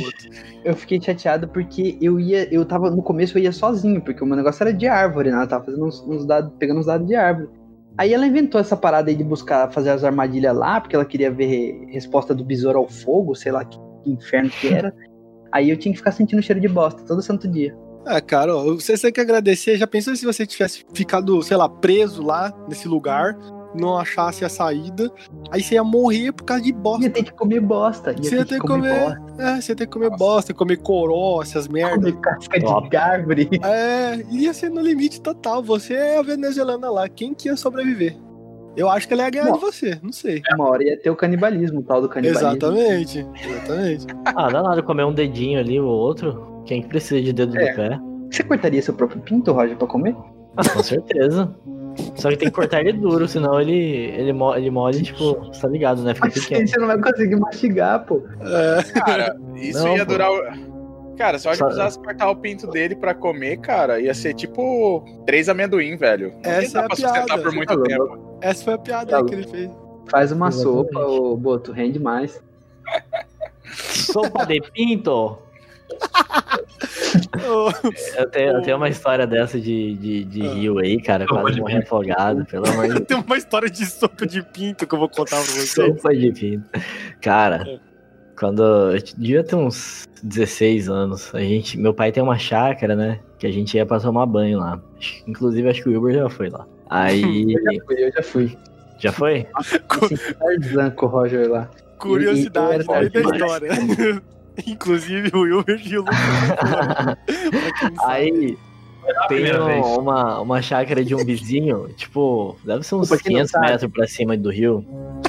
Eu fiquei chateado porque eu ia. Eu tava. No começo eu ia sozinho, porque o meu negócio era de árvore, né? Ela tava fazendo uns, uns dados, pegando uns dados de árvore. Aí ela inventou essa parada aí de buscar fazer as armadilhas lá, porque ela queria ver resposta do besouro ao fogo, sei lá que, que inferno que era. [LAUGHS] Aí eu tinha que ficar sentindo cheiro de bosta todo santo dia.
Ah, cara, ó, você tem que agradecer. Já pensou se você tivesse ficado, sei lá, preso lá nesse lugar, não achasse a saída, aí você ia morrer por causa de bosta.
Ia ter que comer bosta. Ia
Você
ter
ia
que
ter que
comer,
comer.
bosta.
É, você ia ter que comer bosta, comer coró, essas merdas.
Comer casca de árvore. [LAUGHS]
É, ia ser no limite total. Você é a venezuelana lá. Quem que ia sobreviver? Eu acho que ela ia ganhar
Não.
de você, não sei.
Uma hora ia ter o canibalismo, o tal do canibalismo.
Exatamente, exatamente.
Ah, dá nada comer um dedinho ali ou outro. Quem que precisa de dedo
É.
do pé?
Você cortaria seu próprio pinto, Roger, pra comer?
Ah, com certeza. Só que tem que cortar ele duro, senão ele, ele, mo- ele mole, tipo, você tá ligado, né? Fica pequeno.
você não vai conseguir mastigar, pô.
É,
Cara, isso
Não,
ia
pô.
durar. Cara, se Roger
Só-
precisasse cortar o pinto dele pra comer, cara, ia ser tipo três amendoim, velho. Não
Essa é a piada.
por muito
Tá
tempo.
essa foi a piada
Tá
aí que ele fez.
Faz uma
Exatamente.
sopa, ô Boto, rende mais.
Sopa de pinto! [LAUGHS] Eu tenho, eu tenho uma história dessa de, de, de
Ah.
rio aí, cara.
Sopa
Quase
de
morri afogado, pelo amor de [LAUGHS]
Tem uma história de sopa de pinto que eu vou contar pra vocês.
Sopa de pinto. Cara,
É.
quando eu devia ter uns 16 anos, a gente, meu pai tem uma chácara, né? Que a gente ia pra tomar banho lá. Inclusive, acho que o Uber já foi lá. Aí. [LAUGHS]
Eu já fui, eu já fui.
já foi?
Assim, Tarzan com o Roger lá.
Curiosidade
E- e-
da história. [LAUGHS] [LAUGHS] Inclusive o Wilber e o Lucas. Não sabe.
Aí. Tem uma, uma chácara de um vizinho, [LAUGHS] tipo, deve ser uns
não
500
sabe.
metros pra cima do rio.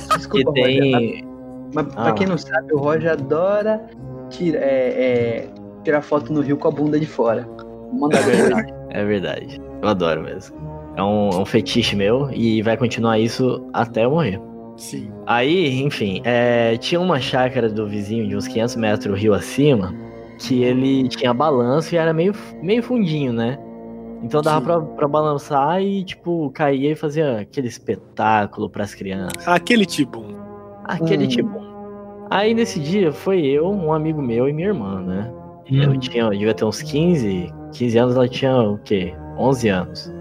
Que
Desculpa, Roger.
tem.
Mas
Ah.
pra quem não sabe, o Roger adora tira, é, é, tirar foto no rio com a bunda de fora. Manda
É
ver.
verdade. É verdade. Eu adoro mesmo. É um, é um fetiche meu e vai continuar isso até eu morrer.
Sim.
Aí, enfim, é, tinha uma chácara do vizinho de uns 500 metros rio acima que ele tinha balanço e era meio, meio fundinho, né? Então dava
Sim.
pra, pra balançar e, tipo, caía e fazia aquele espetáculo pras crianças.
Aquele tipo.
Aquele
Hum.
tipo. Aí nesse dia foi eu, um amigo meu e minha irmã, né? Eu
Hum,
tinha, eu devia ter uns 15, 15 anos, ela tinha o quê? 11 anos.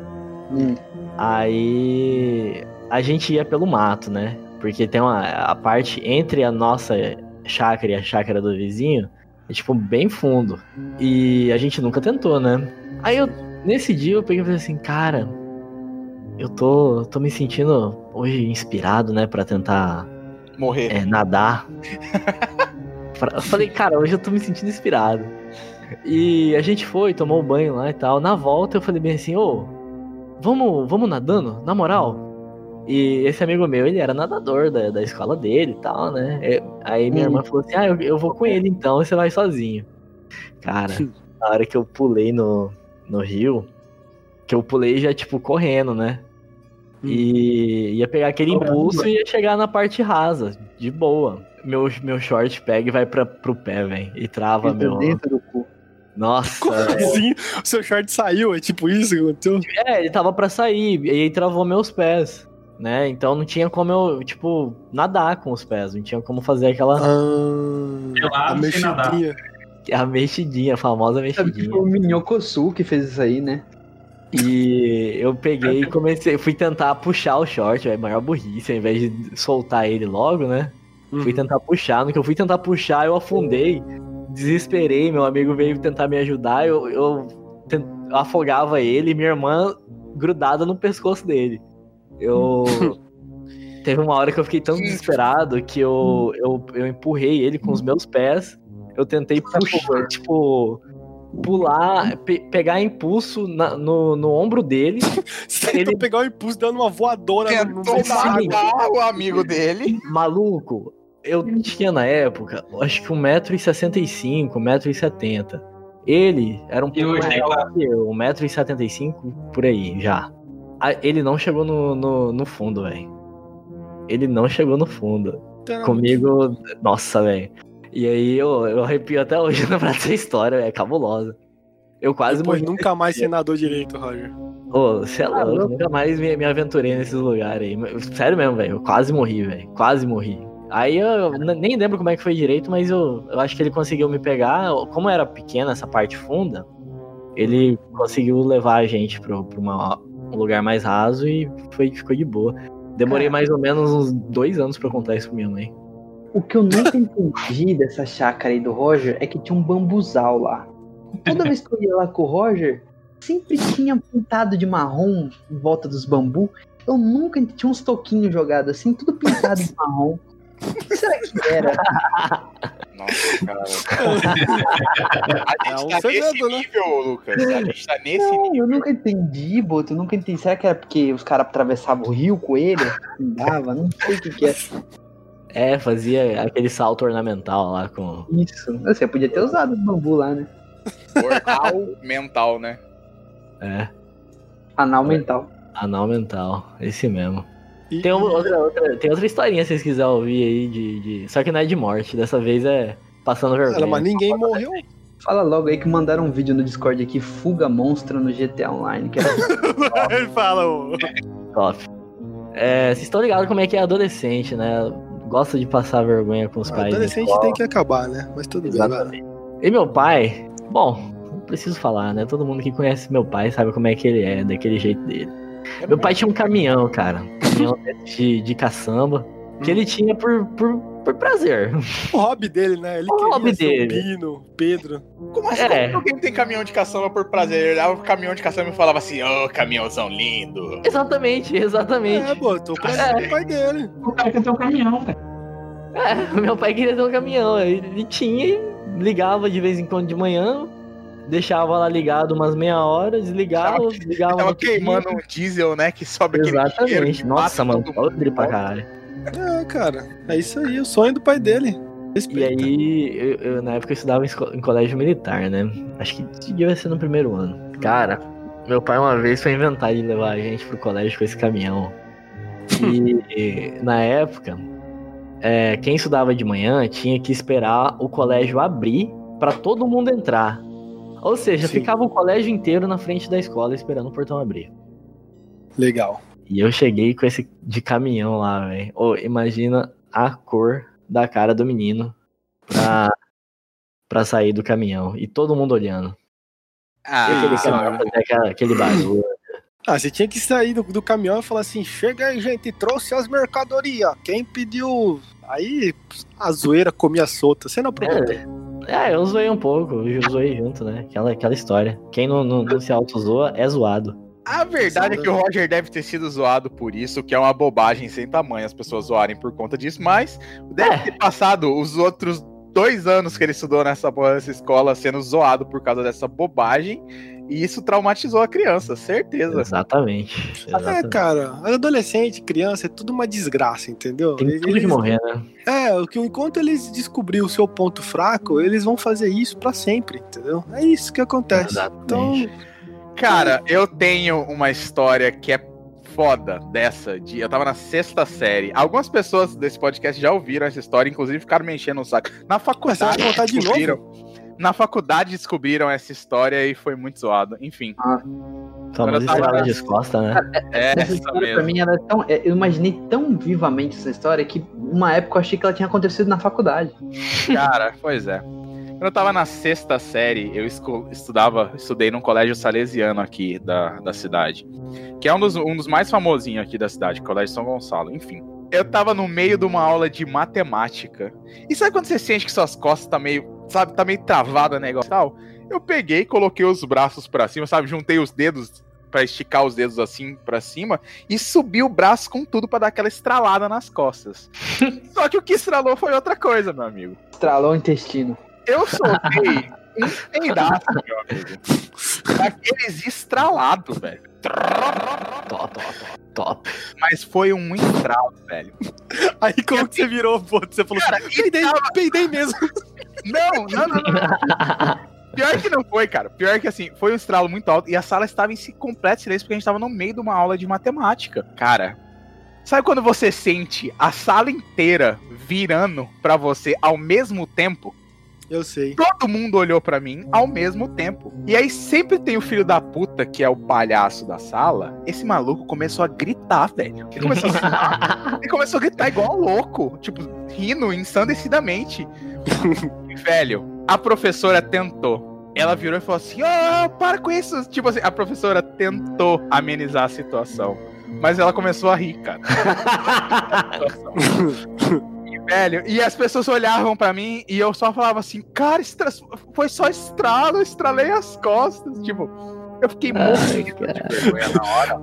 Hum,
Aí a gente ia pelo mato, né? Porque tem uma a parte entre a nossa chácara e a chácara do vizinho, é tipo bem fundo. E a gente nunca tentou, né? Aí eu nesse dia eu peguei e falei assim, cara, eu tô tô me sentindo hoje inspirado, né, Pra tentar
Morrer.
é, nadar. [LAUGHS] eu falei, cara, hoje eu tô me sentindo inspirado. E a gente foi, tomou banho lá e tal. Na volta eu falei bem assim, ô, vamos, vamos nadando, na moral. E esse amigo meu, ele era nadador da, da escola dele e tal, né? Aí minha
Hum.
irmã falou assim, ah, eu, eu vou com ele então, e você vai sozinho. Cara, na hora que eu pulei no, no rio, que eu pulei já, tipo, correndo, né? E ia pegar aquele impulso e ia chegar na parte rasa, de boa. Meu, meu short pega e vai pra, pro pé, velho. E trava
Entra
meu.
dentro do cu.
Nossa,
Como
velho.
assim? O seu short saiu? É tipo isso que aconteceu?
É, ele tava pra sair, e aí travou meus pés, né? Então não tinha como eu, tipo, nadar com os pés, não tinha como fazer aquela
Ah, a mexidinha. [LAUGHS]
a mexidinha, a famosa mexidinha.
foi o Minhocosu que fez isso aí, né?
E eu peguei e comecei, fui tentar puxar o short, velho, maior burrice, ao invés de soltar ele logo, né? Fui
Uhum.
tentar puxar, no que eu fui tentar puxar, eu afundei, desesperei, meu amigo veio tentar me ajudar, eu, eu, eu afogava ele e minha irmã grudada no pescoço dele. Eu. [LAUGHS] Teve uma hora que eu fiquei tão desesperado que eu, eu, eu empurrei ele com os meus pés. Eu tentei puxar, tipo, pular, pe- pegar impulso na- no, no ombro dele. [LAUGHS]
Você tentou
Ele-
pegar o impulso dando uma voadora no, no
Tentou
água.
matar o amigo dele.
Maluco, eu tinha na época, acho que 1,65m, 1,70m. Ele era um
E
pouco mais que eu, 1,75m por aí já. Ah, Ele não chegou no, no, no fundo, velho. Ele não chegou no fundo.
Caramba.
Comigo, nossa, velho. E aí eu, eu arrepio até hoje [LAUGHS] lembrar dessa história, é cabulosa. Eu quase
Depois
morri.
nunca mais ser nadou direito, Roger.
Ô, é
Ah,
louco,
louco.
nunca mais me, me aventurei nesses lugares aí. Sério mesmo, velho. Eu quase morri, velho. Quase morri. Aí eu n- nem lembro como é que foi direito, mas eu, eu acho que ele conseguiu me pegar. Como era pequena essa parte funda, ele conseguiu levar a gente pro, pra uma- um lugar mais raso e foi, ficou de boa. Demorei
Cara.
mais ou menos uns dois anos pra contar isso pra minha mãe.
O que eu nunca entendi dessa chácara aí do Roger é que tinha um bambuzal lá. Toda vez que eu ia lá com o Roger, sempre tinha pintado de marrom em volta dos bambu. Eu nunca. Tinha uns toquinhos jogados assim, tudo pintado de marrom. O que será que era?
Nossa, cara. [LAUGHS] A
É
gente
um
tá
segredo,
nesse
né?
nível, Lucas. A gente tá nesse
Não,
nível.
eu nunca entendi, Boto. Eu nunca entendi. Será que era porque os caras atravessavam o rio com ele? Andava? Não sei o que, que é.
É, fazia aquele salto ornamental lá com.
Isso. Você podia ter usado o bambu lá, né?
Portal mental, né?
É,
Anal mental.
anal mental. Esse mesmo.
E-
Tem, uma- outra, outra- tem outra historinha se vocês quiserem ouvir aí de, de- Só que não é de morte, dessa vez é passando vergonha.
Cara, mas ninguém morreu.
Fala logo aí que mandaram um vídeo no Discord aqui, fuga monstro no GTA Online. Que [LAUGHS] era
Ele fala, ô.
Top. É, vocês estão ligados como é que é adolescente, né? Gosta de passar vergonha com os pais. na
Adolescente tem que acabar, né? Mas tudo bem.
Exatamente. E meu pai, bom, não preciso falar, né? Todo mundo que conhece meu pai sabe como é que ele é, daquele jeito dele. Meu pai tinha um caminhão, cara. Um [LAUGHS] caminhão de, de caçamba. Que ele tinha por, por, por prazer.
O hobby dele, né? Ele
O
queria
hobby
ser o
dele.
Pino, Pedro.
Como assim?
É.
Como alguém tem caminhão de caçamba por prazer? Ele olhava pro caminhão de caçamba e falava assim, ô, caminhãozão lindo.
Exatamente, exatamente.
É, botou pra [LAUGHS]
É.
o pai dele.
O cara quer ter um caminhão, cara.
É, meu pai queria ter um caminhão. Ele tinha e ligava de vez em quando de manhã, deixava lá ligado umas meia hora, desligava, ligava.
Tava queimando um diesel, né? Que sobe aquele
Exatamente.
que
Nossa, mano, podre pra caralho.
É, cara. É isso aí, o sonho do pai dele.
E
Respeita.
aí, eu, eu, na época eu estudava em, colégio militar, né? Acho que devia ser no primeiro ano. Cara, meu pai uma vez foi inventar de levar a gente pro colégio com esse caminhão. E [LAUGHS] na época, é, quem estudava de manhã tinha que esperar o colégio abrir pra todo mundo entrar. Ou seja,
Sim.
ficava o colégio inteiro na frente da escola esperando o portão abrir.
Legal.
E eu cheguei com esse de caminhão lá, velho. Ô, imagina a cor da cara do menino pra, pra sair do caminhão. E todo mundo olhando. E aquele
Ah,
caminhão aquela- aquele barulho.
Ah, você tinha que sair do, do caminhão e falar assim: chega aí, gente, trouxe as mercadorias. Quem pediu. Aí a zoeira comia solta. Você não aproveitou.
É, eu zoei um pouco, eu zoei junto, né? Aquela, aquela história. Quem não, não, não se auto-zoa é zoado.
A verdade é que o Roger deve ter sido zoado por isso, que é uma bobagem sem tamanho as pessoas zoarem por conta disso, mas deve
É.
ter passado os outros dois anos que ele estudou nessa porra dessa escola sendo zoado por causa dessa bobagem. E isso traumatizou a criança, certeza.
Exatamente.
É,
exatamente.
cara, adolescente, criança, é tudo uma desgraça, entendeu?
Tem tudo que
Eles-
morrer, né?
É, o que enquanto eles descobrir o seu ponto fraco, eles vão fazer isso pra sempre, entendeu? É isso que acontece. Então,
Exatamente.
Cara, eu tenho uma história que é foda dessa. De, eu tava na sexta série. Algumas pessoas desse podcast já ouviram essa história, inclusive ficaram me enchendo o saco. Na
Mas você vai
faculdade
contar de
descobriram. Na faculdade descobriram essa história e foi muito zoado. Enfim,
Famosa
eu tava-
estrela de resposta, né?
é
Essa
essa
história
mesmo.
pra mim, ela é tão. é, Eu imaginei tão vivamente essa história que uma época eu achei que ela tinha acontecido na faculdade.
Cara, pois é. Quando eu tava na sexta série, eu estudava, estudei num colégio salesiano aqui da, da cidade. Que é um dos, um dos mais famosinhos aqui da cidade, Colégio São Gonçalo, enfim. Eu tava no meio de uma aula de matemática. E sabe quando você sente que suas costas tá meio, sabe, tá meio travada negócio e tal? Eu peguei, coloquei os braços pra cima, sabe, juntei os dedos pra esticar os dedos assim pra cima e subi o braço com tudo pra dar aquela estralada nas costas. [LAUGHS] Só que o que estralou foi outra coisa, meu amigo.
Estralou o intestino.
Eu soltei um peidaço, meu amigo. Daqueles estralados, velho.
Top, top, top.
Mas foi um estralo, velho.
aí como que você virou, pô? Você falou
Cara,
assim, peidei, peidei mesmo.
Não, não, não, não. Pior que não foi, cara. Pior que assim, foi um estralo muito alto e a sala estava em si- completo silêncio porque a gente estava no meio de uma aula de matemática. Cara, sabe quando você sente a sala inteira virando pra você ao mesmo tempo?
Eu sei.
todo mundo olhou pra mim ao mesmo tempo. E aí sempre tem o filho da puta, que é o palhaço da sala. Esse maluco começou a gritar, velho. Ele começou a, [LAUGHS] ele começou a gritar igual um louco, tipo, rindo ensandecidamente. [LAUGHS] Velho, a professora tentou. Ela virou e falou assim: Ó, para com isso. Tipo assim, a professora tentou amenizar a situação. Mas ela começou a rir, cara. [LAUGHS] Velho, e as pessoas olhavam pra mim e eu só falava assim, cara, estra- foi só estralo, eu estralei as costas. Tipo, eu fiquei morrendo de vergonha na hora.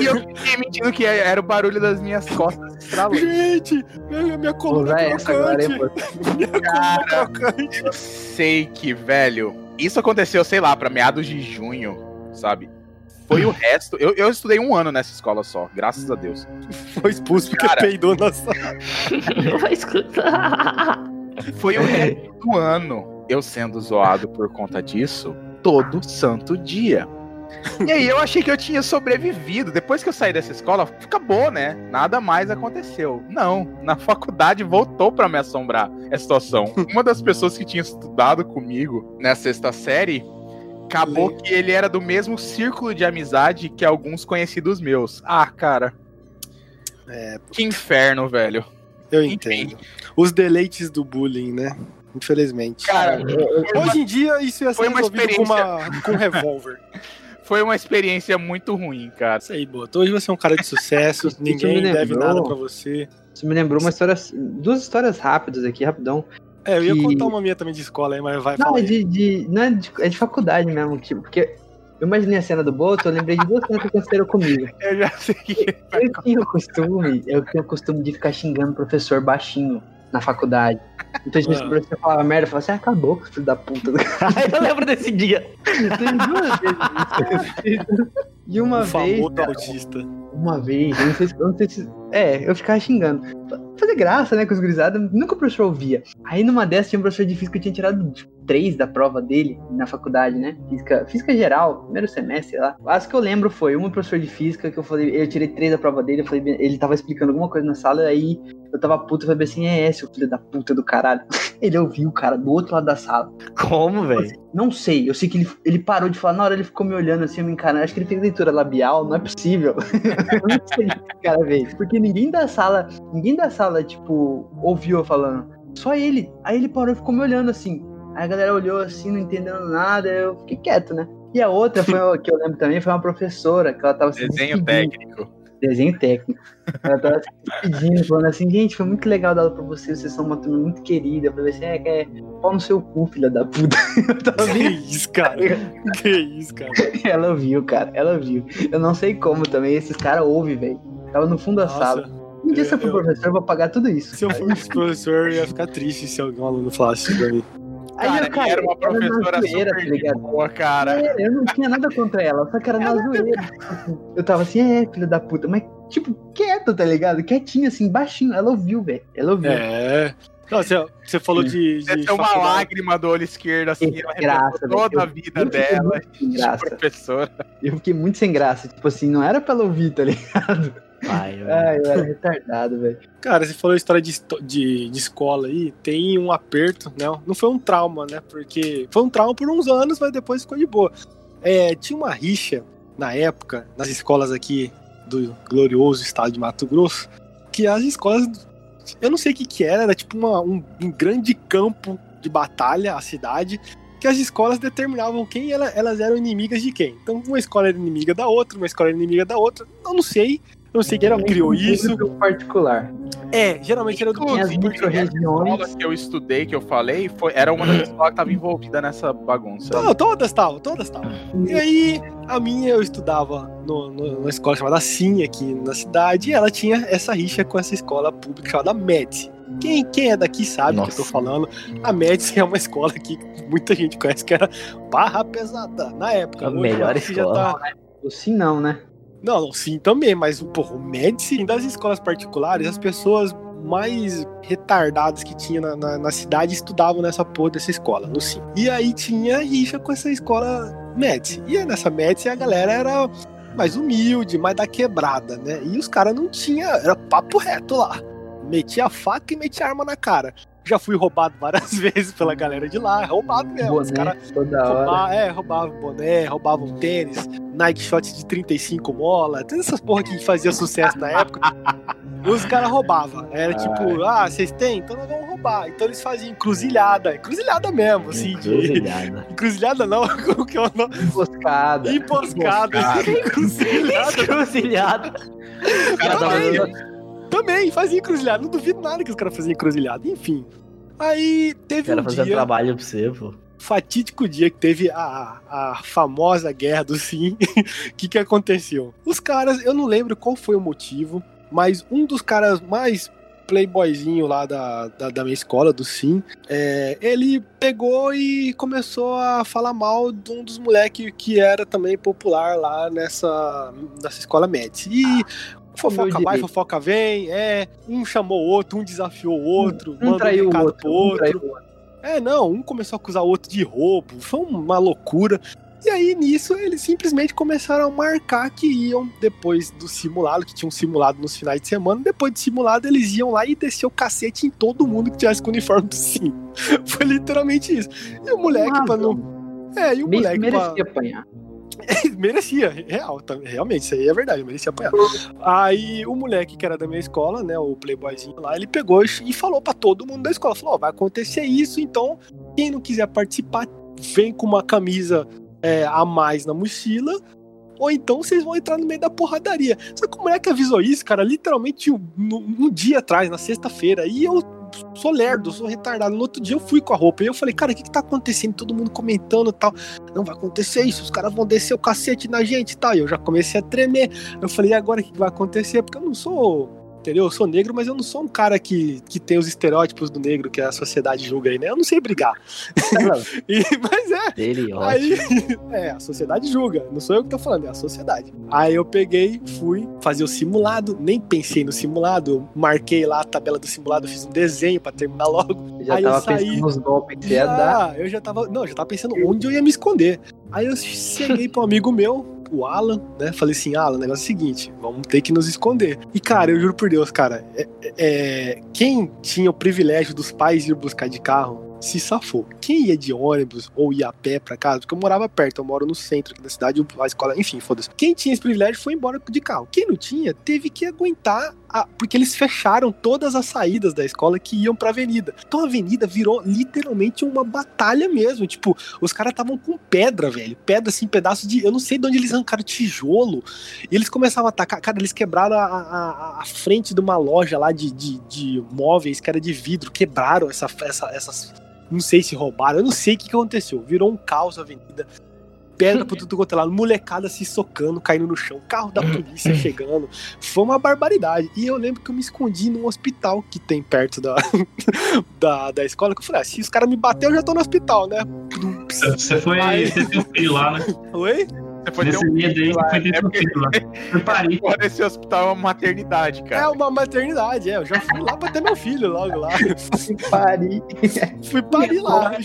E eu fiquei mentindo que era o barulho das minhas costas estralando.
Gente, minha, minha coluna é
essa agora, hein,
crocante.
pô. [LAUGHS]
Minha coluna é crocante.
Eu sei que, velho, isso aconteceu, sei lá, pra meados de junho, sabe? Foi o resto. Eu, eu estudei um ano nessa escola só, graças a Deus.
Foi expulso porque
Cara.
peidou na sala. [LAUGHS]
Não vai escutar.
Foi o resto do ano eu sendo zoado por conta disso todo santo dia. E aí eu achei que eu tinha sobrevivido. Depois que eu saí dessa escola, acabou, né? Nada mais aconteceu. Não, na faculdade voltou pra me assombrar essa situação. Uma das pessoas que tinha estudado comigo na sexta série acabou que ele era do mesmo círculo de amizade que alguns conhecidos meus. Ah, cara,
É,
que inferno, velho.
eu
Enfim.
entendo. Os deleites do bullying, né? Infelizmente.
Cara,
Hoje em dia isso ia ser
Foi uma
resolvido com, uma, com um revólver. [LAUGHS]
foi uma experiência muito ruim, cara.
Isso aí, Boto. Hoje você é um cara de sucesso, ninguém deve nada pra você.
Isso me lembrou uma história. Duas histórias rápidas aqui, rapidão.
É, eu ia
Que-
contar uma minha também de escola aí, mas vai
Não,
falar
é de, de- não é de, é de faculdade mesmo, tipo, porque eu imaginei a cena do Boto, eu lembrei de duas coisas que aconteceram comigo. [LAUGHS]
Eu já sei que.
Eu tinha o costume, eu tinha o costume de ficar xingando o professor baixinho na faculdade. Então, tipo, se
Ah.
o professor falava merda, eu falava assim, ah, acabou com filho da puta. [LAUGHS]
eu lembro desse dia.
Tem duas vezes isso. E uma
o
vez,
famoso
cara,
autista.
uma vez, eu não sei se, eu não sei se. É, eu ficava xingando. Fazer graça, né, com os gurizados, nunca o professor ouvia. Aí numa dessas tinha um professor de física que tinha tirado tipo, três da prova dele na faculdade, né? Física, física geral, primeiro semestre, lá. As que eu lembro foi uma professor de física que eu falei, eu tirei três da prova dele, eu falei, ele tava explicando alguma coisa na sala, aí eu tava puto, eu falei assim, é esse o filho da puta do caralho. [LAUGHS] Ele ouviu, cara, do outro lado da sala.
Como, velho?
Não sei, eu sei que ele, ele parou de falar, na hora ele ficou me olhando assim, eu me encarando, acho que ele fez leitura labial, não é possível. [LAUGHS] eu não sei o que cara fez. Porque ninguém da sala, ninguém da sala, tipo, ouviu eu falando. Só ele. Aí ele parou e ficou me olhando assim. Aí a galera olhou assim, não entendendo nada, eu fiquei quieto, né? E a outra foi, uma que eu lembro também, foi uma professora, que ela tava se
Desenho técnico.
Desenho técnico. Ela tava se despedindo, falando assim, gente, foi muito legal dar aula pra vocês, vocês são uma turma muito querida. Eu falei assim, é, é pau no seu cu, filha da puta. [LAUGHS] Eu tava
Que isso, cara? Que isso, cara? [LAUGHS]
ela viu, cara, ela viu. Eu não sei como também, esses caras ouvem, velho. Tava no fundo da sala. Um dia se eu for professor, eu vou pagar tudo isso.
Se eu fosse professor, eu ia ficar triste se algum aluno falasse isso pra mim.
Aí
Cara,
eu caí,
era uma professora
zoeira,
super
tá ligado?
de boa, cara.
É, eu não tinha nada contra ela, só que era na zoeira. Eu tava assim, é, filho da puta, mas, tipo, quieto, tá ligado? Quietinho, assim, baixinho. Ela ouviu, velho. Ela ouviu.
É. Não, você, você falou de.
Deve
de
ter uma
faculdade.
lágrima do olho esquerdo, assim, ela
graça,
toda a vida dela [LAUGHS] de
graça.
professora.
Eu fiquei muito sem graça. Tipo assim, não era pra ela ouvir, tá ligado?
Vai, velho.
Ai, eu era retardado, velho.
Cara, você falou história de, de, de escola aí, tem um aperto, né? Não foi um trauma, né? Porque foi um trauma por uns anos, mas depois ficou de boa. É, tinha uma rixa na época, nas escolas aqui do glorioso estado de Mato Grosso, que as escolas. Eu não sei o que, que era, era tipo uma- um, um grande campo de batalha, a cidade, que as escolas determinavam quem ela- elas eram inimigas de quem. Então, uma escola era inimiga da outra, uma escola era inimiga da outra. Eu não sei. Eu não sei quem criou isso.
Público particular.
É, geralmente era do
micro-regiões.
escola que eu estudei, que eu falei, foi, era uma das escolas que estava envolvida nessa bagunça.
Não, todas estavam, todas estavam. E aí, a minha eu estudava no, no- numa escola chamada Sim, aqui na cidade, e ela tinha essa rixa com essa escola pública chamada MEDS. Quem, quem é daqui sabe o que eu tô falando. A MEDS é uma escola que muita gente conhece que era barra pesada na época.
A melhor escola.
tá-
Sim, não, né?
Não, sim também, mas porra, o Médici das escolas particulares, as pessoas mais retardadas que tinha na, na, na cidade estudavam nessa porra dessa escola, no sim. E aí tinha rixa com essa escola Médici. E nessa Médici a galera era mais humilde, mais da quebrada, né? E os caras não tinha, era papo reto lá. Metia a faca e metia a arma na cara. Já fui roubado várias [LAUGHS] vezes pela galera de lá, roubado mesmo. Os caras
Boné, toda hora.
Roubar, é, roubavam boné, roubavam tênis, Nike Shot de 35 mola, todas essas porra que fazia sucesso na época. [LAUGHS] os caras roubavam. Era tipo, ah, vocês têm? Então nós vamos roubar. Então eles faziam encruzilhada, encruzilhada mesmo, assim, de.
Encruzilhada. [LAUGHS]
Encruzilhada não, como que é o nome?
Emboscada.
Emboscada. Encruzilhada.
Encruzilhada.
Cara,
também. Também, fazia encruzilhada. Não duvido nada que os caras faziam encruzilhada. Enfim. Aí teve
Quero
um
fazer
dia.
trabalho pra você, pô.
fatídico dia que teve a, a famosa guerra do Sim, o [LAUGHS] que, que aconteceu? Os caras, eu não lembro qual foi o motivo, mas um dos caras mais playboyzinho lá da, da, da minha escola, do Sim, é, ele pegou e começou a falar mal de um dos moleques que era também popular lá nessa, nessa escola médica. E fofoca vai, fofoca vem, é, um chamou o outro, um desafiou o outro,
Um
mandou
traiu o
recado
outro.
pro
Um
outro.
o outro.
É, não, um começou a acusar o outro de roubo, foi uma loucura. E aí, nisso, eles simplesmente começaram a marcar que iam, depois do simulado, que tinha um simulado nos finais de semana, depois do simulado, eles iam lá e descer o cacete em todo mundo que tivesse com o uniforme do sim. [LAUGHS] Foi literalmente isso. E o moleque, pra não. É, e o
Me-
moleque. pra-
merecia apanhar. [LAUGHS]
merecia, real, tá- realmente, isso aí é verdade, merecia apanhar. Aí o moleque que era da minha escola, né, o playboyzinho lá, ele pegou e falou pra todo mundo da escola, falou, ó, vai acontecer isso, então quem não quiser participar, vem com uma camisa é, a mais na mochila, ou então vocês vão entrar no meio da porradaria. Só que o moleque avisou isso, cara, literalmente um, um dia atrás, na sexta-feira, e eu sou lerdo, sou retardado. No outro dia eu fui com a roupa e eu falei, cara, o que, que tá acontecendo? Todo mundo comentando e tal. Não vai acontecer isso, os caras vão descer o cacete na gente e tal. E eu já comecei a tremer. Eu falei, e agora o que que vai acontecer? Porque eu não sou. Entendeu? Eu sou negro, mas eu não sou um cara que, que tem os estereótipos do negro que a sociedade julga aí, né? Eu não sei brigar. [LAUGHS] E- mas é. Aí, [LAUGHS] é, a sociedade julga, não sou eu que tô falando, é a sociedade. Aí eu peguei, fui fazer o simulado, nem pensei no simulado, eu marquei lá a tabela do simulado, fiz um desenho pra terminar logo.
Já
Aí eu
tava
saí-
pensando nos golpes que ia dar.
Eu já tava, não, eu já tava pensando onde eu ia me esconder. Aí eu cheguei um amigo meu, o Alan, né? Falei assim, Alan, o negócio é o seguinte, vamos ter que nos esconder. E cara, eu juro por Deus, cara, é- é- quem tinha o privilégio dos pais ir buscar de carro se safou. Quem ia de ônibus ou ia a pé pra casa, porque eu morava perto, eu moro no centro aqui da cidade, a escola, enfim, foda-se. Quem tinha esse privilégio foi embora de carro. Quem não tinha, teve que aguentar, a- porque eles fecharam todas as saídas da escola que iam pra avenida. Então a avenida virou literalmente uma batalha mesmo. Tipo, os caras estavam com pedra, velho. Pedra, assim, pedaços de. Eu não sei de onde eles arrancaram tijolo. E eles começavam a atacar. Cara, eles quebraram a, a- a frente de uma loja lá de, de, de móveis que era de vidro. Quebraram essa, essa, essas. Não sei se roubaram, eu não sei o que aconteceu. Virou um caos a avenida. Pedra por tudo quanto é lado, molecada se socando, caindo no chão, carro da polícia [CLEARS THROAT] chegando. Foi uma barbaridade. E eu lembro que eu me escondi num hospital que tem perto da, [LAUGHS] da, da escola, que eu falei, ah, se os caras me bater, eu já tô no hospital, né?
Você foi.
Mas-
Você tem um filho lá, né? [LAUGHS]
Oi?
Você foi ter
Nesse
um
medo aí,
lá.
foi ter
É porque
lá. [LAUGHS] Paris.
porra desse hospital é uma maternidade,
É
cara.
uma maternidade, é. Eu já fui lá pra ter meu filho logo lá. [LAUGHS]
Pare.
Fui parir lá.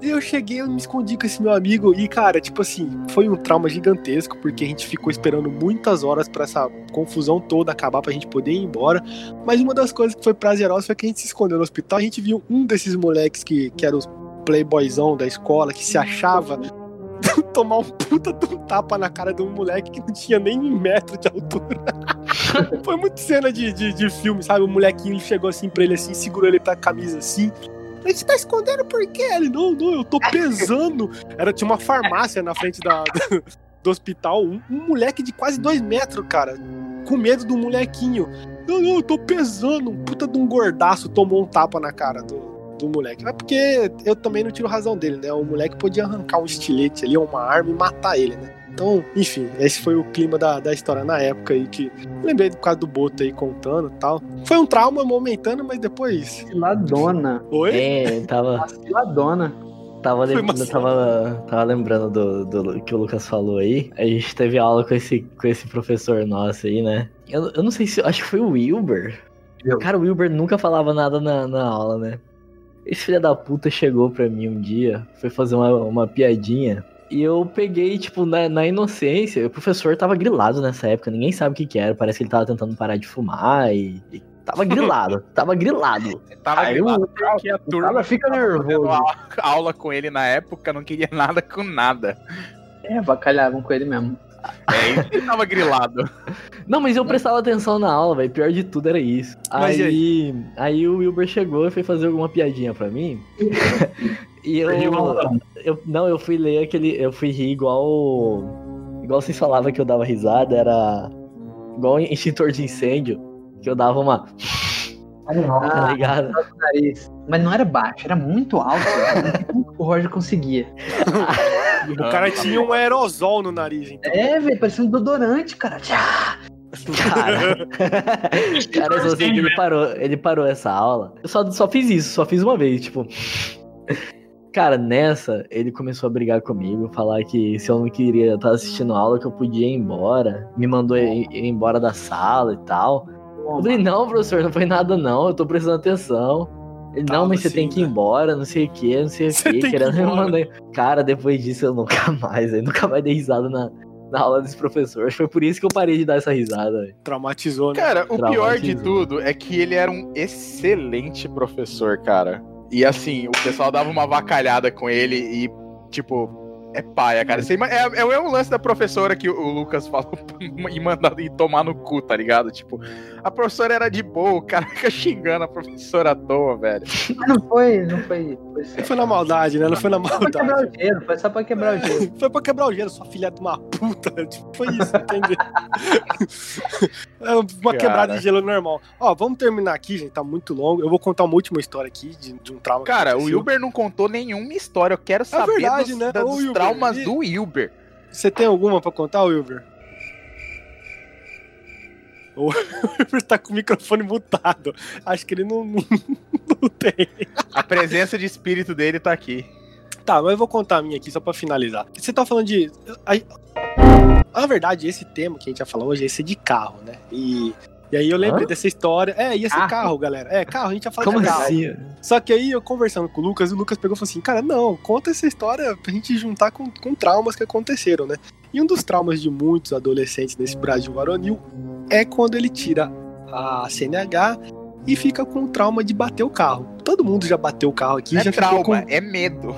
E eu cheguei, eu me escondi com esse meu amigo. E, cara, tipo assim, foi um trauma gigantesco, porque a gente ficou esperando muitas horas pra essa confusão toda acabar pra gente poder ir embora. Mas uma das coisas que foi prazerosa foi que a gente se escondeu no hospital. A gente viu um desses moleques que, que era os playboyzão da escola, que se achava. Tomar um puta de um tapa na cara de um moleque que não tinha nem um metro de altura. [LAUGHS] Foi muito cena de, de, de filme, sabe? O molequinho chegou assim pra ele assim, segurou ele pra camisa assim. Falei, Você tá escondendo por quê? Ele, não, não, eu tô pesando. Era, tinha uma farmácia na frente da, do, do hospital. Um, um moleque de quase dois metros, cara. Com medo do molequinho. Não, não, eu tô pesando. Um puta de um gordaço tomou um tapa na cara do, do moleque. Mas porque eu também não tiro razão dele, né? O moleque podia arrancar um estilete ali, uma arma e matar ele, né? Então, enfim, esse foi o clima da, da história na época aí que lembrei do caso do Boto aí contando e tal. Foi um trauma momentâneo, mas depois.
Vaciladona.
Oi?
É, tava,
Vaciladona.
tava, lem-
Foi uma
tava, tava lembrando do, do que o Lucas falou aí. A gente teve aula com esse, com esse professor nosso aí, né? Eu, eu não sei se. Acho que foi o Wilber.
Eu.
Cara, o Wilber nunca falava nada na, na aula, né? Esse filho da puta chegou pra mim um dia, foi fazer uma, uma piadinha. E eu peguei, tipo, na, na inocência, o professor tava grilado nessa época, ninguém sabe o que que era. Parece que ele tava tentando parar de fumar e. e tava grilado, [LAUGHS] tava grilado.
Tava
Aí
grilado
o-
porque a turma
fica
tava fazendo
nervoso.
aula, aula com ele na época, não queria nada com nada.
É, bacalhavam com ele mesmo.
É isso que tava grilado.
Não, mas eu prestava atenção na aula, velho. Pior de tudo era isso.
E
aí, aí o Wilber chegou e foi fazer alguma piadinha pra mim. [LAUGHS] e eu, eu. Não, eu fui ler aquele. Eu fui rir igual. Igual vocês falavam que eu dava risada, era. Igual extintor de incêndio. Que eu dava uma. Tá
Ah,
ligado?
Mas não era baixo, era muito alto. o Roger conseguia. [LAUGHS]
O cara tinha um aerosol no nariz, então.
É, velho, parecia um desodorante, cara. Tchá! [LAUGHS]
Cara, cara, eu só sei que ele parou, ele parou essa aula. Eu só, só fiz isso, só fiz uma vez, tipo. Cara, nessa, ele começou a brigar comigo, falar que se eu não queria estar assistindo a aula, que eu podia ir embora. Me mandou ir, ir embora da sala e tal. Eu falei, não, professor, não foi nada não, eu tô prestando atenção. Não, mas você
assim,
tem que ir
né?
embora, não sei o que, não sei o
Você
que,
tem que
querendo me mandar. Cara, depois disso eu nunca [LAUGHS] mais, eu nunca mais dei risada na, na aula desse professor. Acho que foi por isso que eu parei de dar essa risada, velho.
Traumatizou, né?
Cara, o pior de
Traumatizou.
tudo é que ele era um excelente professor, cara. E assim, o pessoal dava uma vacalhada com ele e, tipo, é paia, cara. Você É, é o mesmo lance da professora que o Lucas falou [LAUGHS] e mandar ir tomar no cu, tá ligado? Tipo, a professora era de boa, o cara fica xingando a professora à toa, velho.
Mas não foi, não foi. Foi, só
foi na maldade, né? Não foi na
pra quebrar
maldade.
o gelo, foi só pra quebrar o gelo.
Foi pra quebrar o gelo, sua filha de uma puta. [LAUGHS] Tipo, foi isso, entendeu? [LAUGHS] é uma
Cara.
quebrada de gelo normal. Ó, vamos terminar aqui, gente. Tá muito longo. Eu vou contar uma última história aqui de, de um trauma. que
Cara, o. Wilber não contou nenhuma história. Eu quero saber
verdade,
dos,
né?
da- dos traumas
e-
do Wilber.
Você tem alguma pra contar, Wilber? O Wilber tá com o microfone mutado. Acho que ele não, não, não tem.
A presença de espírito dele tá aqui.
Tá, mas eu vou contar a minha aqui só pra finalizar. Você tá falando de. a- Na verdade, esse tema que a gente ia falar hoje ia ser de carro, né? E, e aí eu lembrei
Hã?
dessa história. É, ia ser
Carro?
carro, galera. É, carro, a gente ia falar
Como
de carro.
assim?
Só que aí eu conversando com o Lucas, o Lucas pegou e falou assim: Cara, não, conta essa história pra gente juntar com, com traumas que aconteceram, né? E um dos traumas de muitos adolescentes nesse Brasil varonil é quando ele tira a CNH e fica com o trauma de bater o carro. Todo mundo já bateu o carro aqui,
Não
já
é
ficou
trauma,
com
é medo.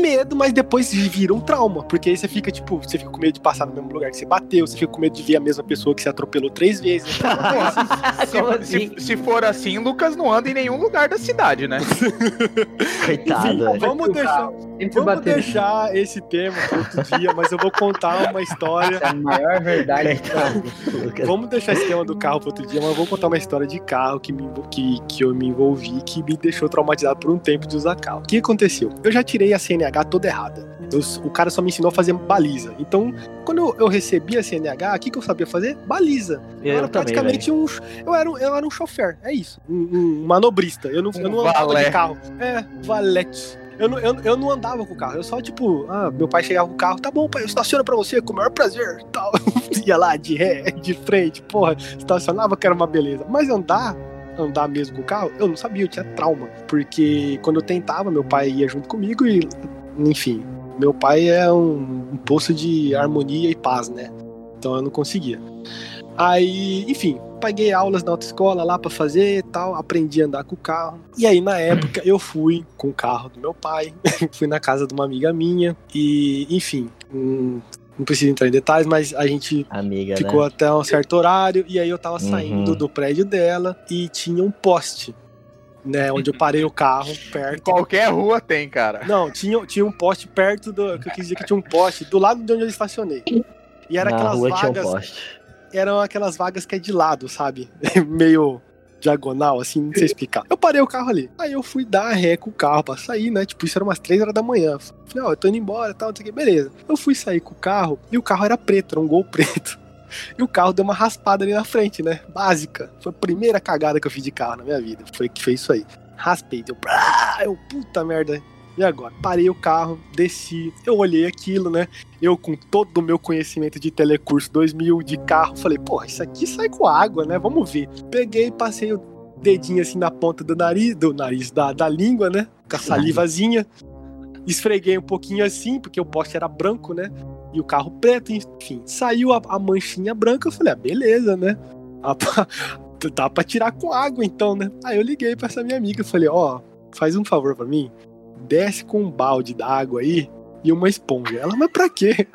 Medo, mas depois vira um trauma. Porque aí você fica, tipo, você fica com medo de passar no mesmo lugar que você bateu, você fica com medo de ver a mesma pessoa que você atropelou três vezes. [LAUGHS]
Como
Se,
assim?
se- se for assim, Lucas não anda em nenhum lugar da cidade, né? [LAUGHS]
Coitado,
Enfim,
velho.
vamos deixar, vamos
bater.
deixar esse tema para outro dia, mas eu vou contar uma história.
Essa é a maior verdade. [LAUGHS]
Coitado.
Vamos deixar esse tema do carro para outro dia, mas eu vou contar uma história de carro que, me, que, que eu me envolvi, que me deixou traumatizado por um tempo de usar carro. O que aconteceu? Eu já tirei a CNH toda errada. Eu- o cara só me ensinou a fazer baliza. Então, quando eu, eu recebia a CNH, o que, que eu sabia fazer? Baliza. Eu,
Eu
era
também,
praticamente um. Eu era, um- eu era um chofer, é isso. Um, um manobrista. Eu não, eu não andava
valé.
de carro. É, valete. Eu não, eu, eu não andava com o carro, eu só, tipo, ah, meu pai chegava com o carro, tá bom, pai, eu estaciono pra você com o maior prazer. [LAUGHS] Tal. [LAUGHS] Ia lá de ré, de frente, porra, estacionava que era uma beleza. Mas andar, andar mesmo com o carro, eu não sabia, eu tinha trauma. Porque quando eu tentava, meu pai ia junto comigo e, enfim, meu pai é um, um poço de harmonia e paz, né? Então eu não conseguia. Aí, enfim, paguei aulas na autoescola lá pra fazer e tal, aprendi a andar com o carro. E aí, na época, eu fui com o carro do meu pai, [LAUGHS] fui na casa de uma amiga minha e, enfim, hum, não preciso entrar em detalhes, mas a gente
Amiga,
ficou
né?
até um certo horário e aí eu tava
Uhum.
saindo do prédio dela e tinha um poste, né, onde eu parei o carro perto.
Qualquer rua tem, cara.
Não, tinha, tinha um poste perto do. Que eu quis dizer que tinha um poste do lado de onde eu estacionei. E era
Na
aquelas
rua tinha um
vagas.
poste.
eram aquelas vagas que é de lado, sabe? [LAUGHS] Meio diagonal, assim, não sei explicar. Eu parei o carro ali. Aí eu fui dar ré com o carro pra sair, né? Tipo, isso era umas 3 horas da manhã. Falei, ó, eu tô indo embora tal, não sei o que, beleza. Eu fui sair com o carro e o carro era preto, era um gol preto. E o carro deu uma raspada ali na frente, né? Básica. Foi a primeira cagada que eu fiz de carro na minha vida. Foi que fez isso aí. Raspei, deu. brá, Eu, puta merda. E agora? Parei o carro, desci, eu olhei aquilo, né? Eu, com todo o meu conhecimento de telecurso 2000 de carro, falei, porra, isso aqui sai com água, né? Vamos ver. Peguei, passei o dedinho assim na ponta do nariz, do nariz, da, da língua, né? Com a salivazinha. Esfreguei um pouquinho assim, porque o poste era branco, né? E o carro preto, enfim. Saiu a, a manchinha branca, eu falei, ah, beleza, né? Ah, pá, [LAUGHS] Dá pra tirar com água então, né? Aí eu liguei pra essa minha amiga, falei, ó, faz um favor pra mim, desce com um balde d'água aí e uma esponja. Ela, mas pra quê?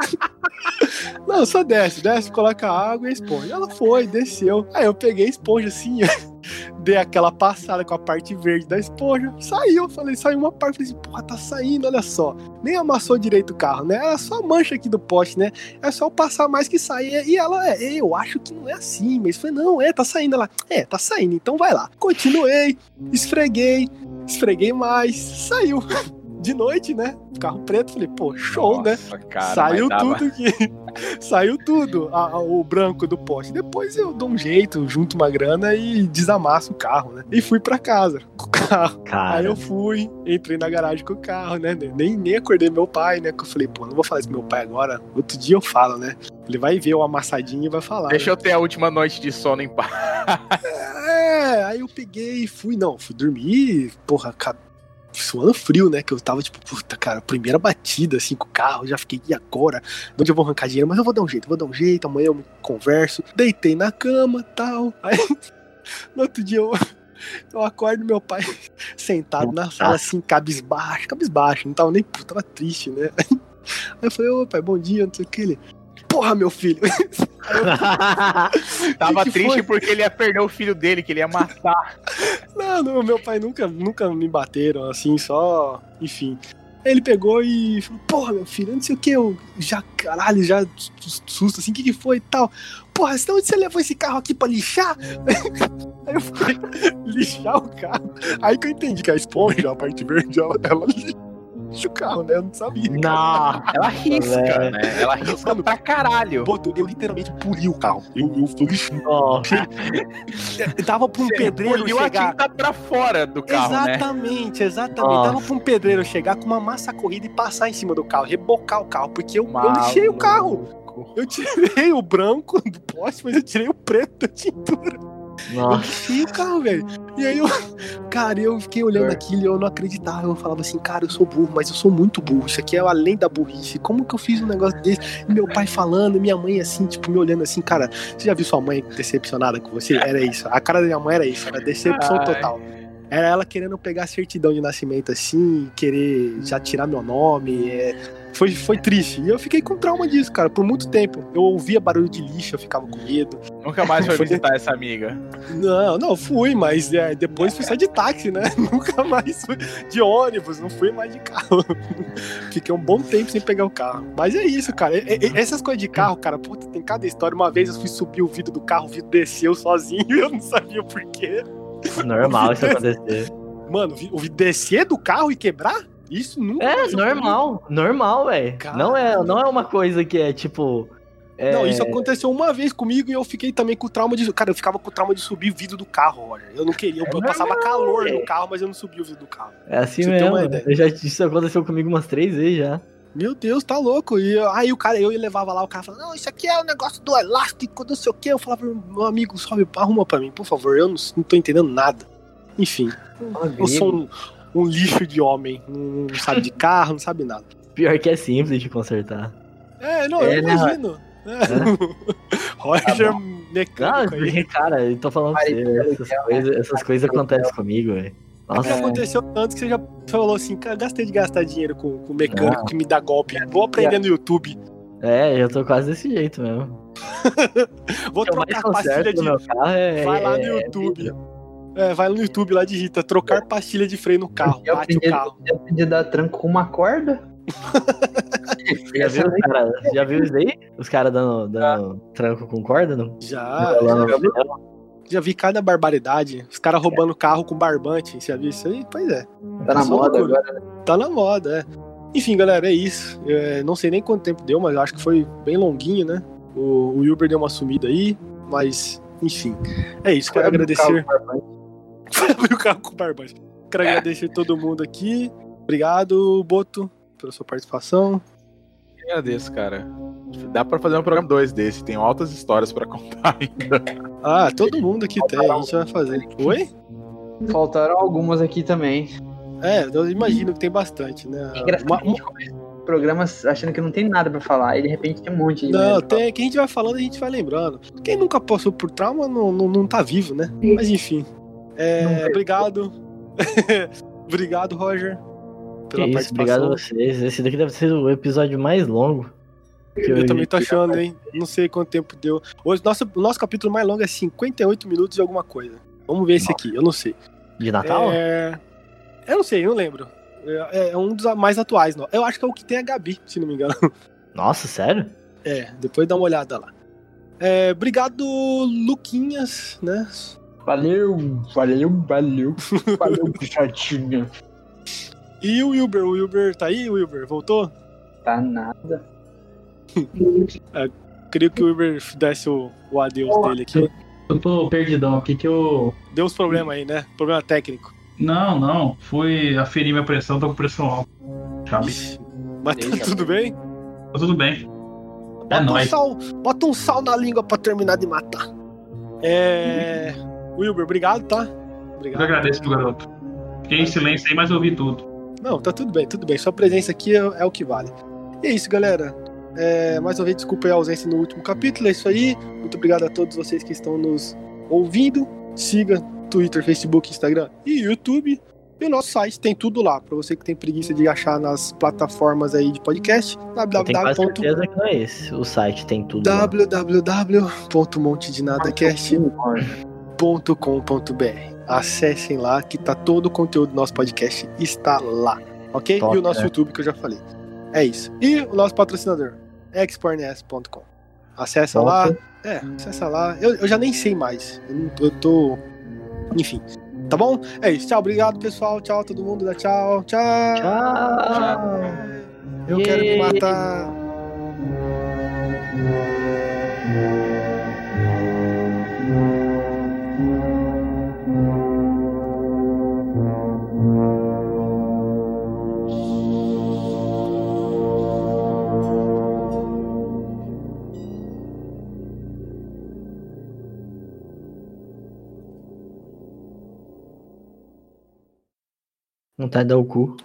[LAUGHS] Não, só desce, desce, coloca água e a esponja. Ela foi, desceu. Aí eu peguei a esponja assim, [LAUGHS] dei aquela passada com a parte verde da esponja, saiu. Falei, saiu uma parte, falei assim, porra, tá saindo, olha só. Nem amassou direito o carro, né? Era só a mancha aqui do poste, né? É só passar mais que sai. E ela, é, eu acho que não é assim, mas foi, não, é, tá saindo. Ela, é, tá saindo, então vai lá. Continuei, esfreguei, esfreguei mais, saiu. [LAUGHS] De noite, né? Carro preto, falei, pô, show, né?
Nossa, Cara,
Saiu
mas dava-
tudo aqui. [LAUGHS] Saiu tudo, a- a- o branco do poste. Depois eu dou um jeito, junto uma grana e desamasso o carro, né? E fui pra casa [LAUGHS] com o carro. Aí
Cara,
eu fui, entrei na garagem com o carro, né? Nem, nem acordei meu pai, né? Que eu falei, pô, não vou falar isso pro meu pai agora. Outro dia eu falo, né? Ele vai ver o amassadinho e vai falar.
Deixa
né?
eu ter a última noite de sono em paz.
É, aí eu peguei e fui, não, fui dormir, porra, ca- suando frio, né? Que eu tava tipo, puta, cara, primeira batida assim com o carro, já fiquei, e agora? De onde eu vou arrancar dinheiro? Mas eu vou dar um jeito, vou dar um jeito, amanhã eu converso. Deitei na cama tal. [LAUGHS] Aí, no outro dia eu. Eu acordo meu pai [LAUGHS] sentado na sala assim, cabisbaixo, cabisbaixo, não tava nem puto, tava triste, né? [LAUGHS] Aí eu falei, ô pai, bom dia, não sei o que ele. Porra, meu filho! [LAUGHS]
Tava
que
triste
foi?
porque ele ia perder o filho dele, que ele ia matar.
Não, não, meu pai nunca, nunca me bateram, assim, só. Enfim. Ele pegou e falou, porra, meu filho, não sei o que, eu já, caralho, já susto, assim, o que que foi e tal. Porra, então onde você levou esse carro aqui pra lixar? [LAUGHS] Aí eu fui [LAUGHS] lixar o carro. Aí que eu entendi que a esponja, a parte verde, ela, ela lixa o carro, né? Eu não sabia.
Não,
Ela risca, né? Ela risca
Mano,
pra caralho.
Pô, eu literalmente poli o carro. Eu, eu, eu.
Nossa.
Dava pra um pedreiro
Poliu a
chegar...
tinta pra fora do carro, né?
exatamente, exatamente.
Nossa.
Dava pra um pedreiro chegar com uma massa corrida e passar em cima do carro, rebocar o carro, porque eu, eu lixei o carro. Eu tirei o branco do poste, mas eu tirei o preto da tintura. Eu
Nossa.
o carro, velho. E aí eu, [LAUGHS] cara, eu fiquei olhando aquilo e eu não acreditava. Eu falava assim, cara, eu sou burro, mas eu sou muito burro. Isso aqui é além da burrice. Como que eu fiz um negócio desse? E meu pai falando, minha mãe assim, tipo, me olhando assim, cara, você já viu sua mãe decepcionada com você? Era isso. A cara da minha mãe era isso, era decepção
Ai.
total. Era ela querendo pegar a certidão de nascimento assim, querer já tirar meu nome. é. Foi, foi triste. E eu fiquei com trauma disso, cara, por muito tempo. Eu ouvia barulho de lixo, eu ficava com medo.
Nunca mais foi [LAUGHS] visitar essa amiga.
Não, não, fui, mas é, depois fui só de táxi, né? [LAUGHS] Nunca mais fui de ônibus, não fui mais de carro. [LAUGHS] Fiquei um bom tempo sem pegar o carro. Mas é isso, cara. E- e- essas coisas de carro, cara, puta, tem cada história. Uma vez eu fui subir o vidro do carro, o vidro desceu sozinho e eu não sabia o porquê.
Normal isso acontecer.
Mano, o vidro descer do carro e quebrar? Isso nunca
É,
aconteceu comigo.
normal, normal, velho. Não é, não é uma coisa que é tipo. é-
Não, isso aconteceu uma vez comigo e eu fiquei também com trauma de. Cara, eu ficava com trauma de subir o vidro do carro, Roger. Eu não queria. Eu,
É
eu passava calor
velho.
no carro, mas eu não subia o vidro do carro.
É assim mesmo. Eu já, isso aconteceu comigo umas três vezes já.
Meu Deus, tá louco. E aí o cara, eu levava lá, o cara falava, não, isso aqui é o negócio do elástico, não sei o quê. Eu falava, meu amigo, sobe, arruma pra mim, por favor. Eu não, não tô entendendo nada. Enfim, eu sou um, um lixo de homem. Não, não sabe de carro, não sabe nada.
Pior que é simples de consertar.
É, não,
É,
eu
né,
imagino. É. [LAUGHS] Roger
Não,
mecânico aí.
porque, [LAUGHS] cara, eu tô falando pra você, essas coisas, essas coisas acontecem comigo, velho. Nossa,
aconteceu tanto que você já falou assim, cara, gastei de gastar dinheiro com, com mecânico
Não.
que me dá golpe. Vou aprender no YouTube.
é, eu tô quase desse jeito mesmo. [LAUGHS]
Vou
O
trocar pastilha de.
carro é.
Vai lá no
é-
YouTube. É, vai no YouTube lá, digita trocar pastilha de freio no carro.
Eu
Bate o
aprendi,
carro.
eu aprendi a dar tranco com uma corda. [LAUGHS]
Já viu, os cara, já viu isso daí? Os caras dando, dando tranco com corda? Não?
Já,
no
já, vi, já vi cada barbaridade. Os caras roubando carro com barbante. Você já viu isso aí? Pois é.
Tá na
Só
moda
loucura.
agora.
Tá na moda, é. Enfim, galera, é isso. É, não sei nem quanto tempo deu, mas acho que foi bem longuinho, né? O, o Uber deu uma sumida aí, mas enfim. É isso. Quero agradecer. [LAUGHS] Foi o carro com barbante. Quero agradecer todo mundo aqui. Obrigado, Boto, pela sua participação.
Eu agradeço, cara. Dá pra fazer um programa 2 desse, tem altas histórias pra contar ainda.
Ah, todo mundo aqui tem, a gente vai fazer. Oi?
Faltaram algumas aqui também.
É, eu imagino que tem bastante, né?
É engraçado
Uma-
que a gente começa o programa achando que não tem nada pra falar. E de repente tem um monte de.
Não, tem, que a gente vai falando, a gente vai lembrando. Quem nunca passou por trauma não, não, não tá vivo, né? Mas enfim. É, obrigado. [LAUGHS] obrigado, Roger.
Que
Pela
isso, obrigado a vocês. Esse daqui deve ser o episódio mais longo. que
Eu,
vi.
também tô achando, hein? Não sei quanto tempo deu. Hoje, nosso, o nosso capítulo mais longo é 58 minutos de alguma coisa. Vamos ver esse aqui, eu não sei.
De Natal?
É... Eu não sei, eu não lembro. É, é um dos mais atuais. Não. Eu acho que é o que tem a Gabi, se não me engano. [LAUGHS]
Nossa, sério?
É, depois dá uma olhada lá. É, obrigado, Luquinhas, né?
Valeu, valeu, valeu. [LAUGHS] Valeu, chatinha.
E o Wilber, o Wilber tá aí, Wilber? Voltou?
Tá nada. [LAUGHS]
Queria que o Wilber desse o, o adeus dele aqui.
Eu tô perdidão aqui que eu.
Deu uns problemas aí, né? Problema técnico.
Não, não. Fui aferir minha pressão, tô com pressão alta. Sabe?
Mas tá tudo bem?
Tá tudo bem. É
Bota um,
nóis.
sal, bota um sal na língua pra terminar de matar. É. Wilber, obrigado, tá?
Eu
Obrigado.
agradeço, meu garoto. Fiquei em silêncio aí, mas ouvi tudo.
Não, tá tudo bem, tudo bem. Sua presença aqui é, é o que vale. E é isso, galera. É, mais uma vez, desculpa aí a ausência no último capítulo. É isso aí. Muito obrigado a todos vocês que estão nos ouvindo. Siga Twitter, Facebook, Instagram e YouTube. E o nosso site tem tudo lá. Pra você que tem preguiça de achar nas plataformas aí de podcast.
Eu
www.
certeza que não é esse. O site tem tudo. lá.
www.montedinadacast.com.br Acessem lá que tá todo o conteúdo do nosso podcast está lá, ok?
Top,
e o nosso
né?
YouTube que eu já falei. É isso. E o nosso patrocinador, expornes.com. Acessa
Top.
lá. É, acessa lá. Eu, eu já nem sei mais. Eu, não- eu tô. Enfim. Tá bom? É isso. Tchau, obrigado, pessoal. Tchau, todo mundo. Dá tchau. Tchau.
Tchau.
Eu quero me matar.
Vontade de dar o cu.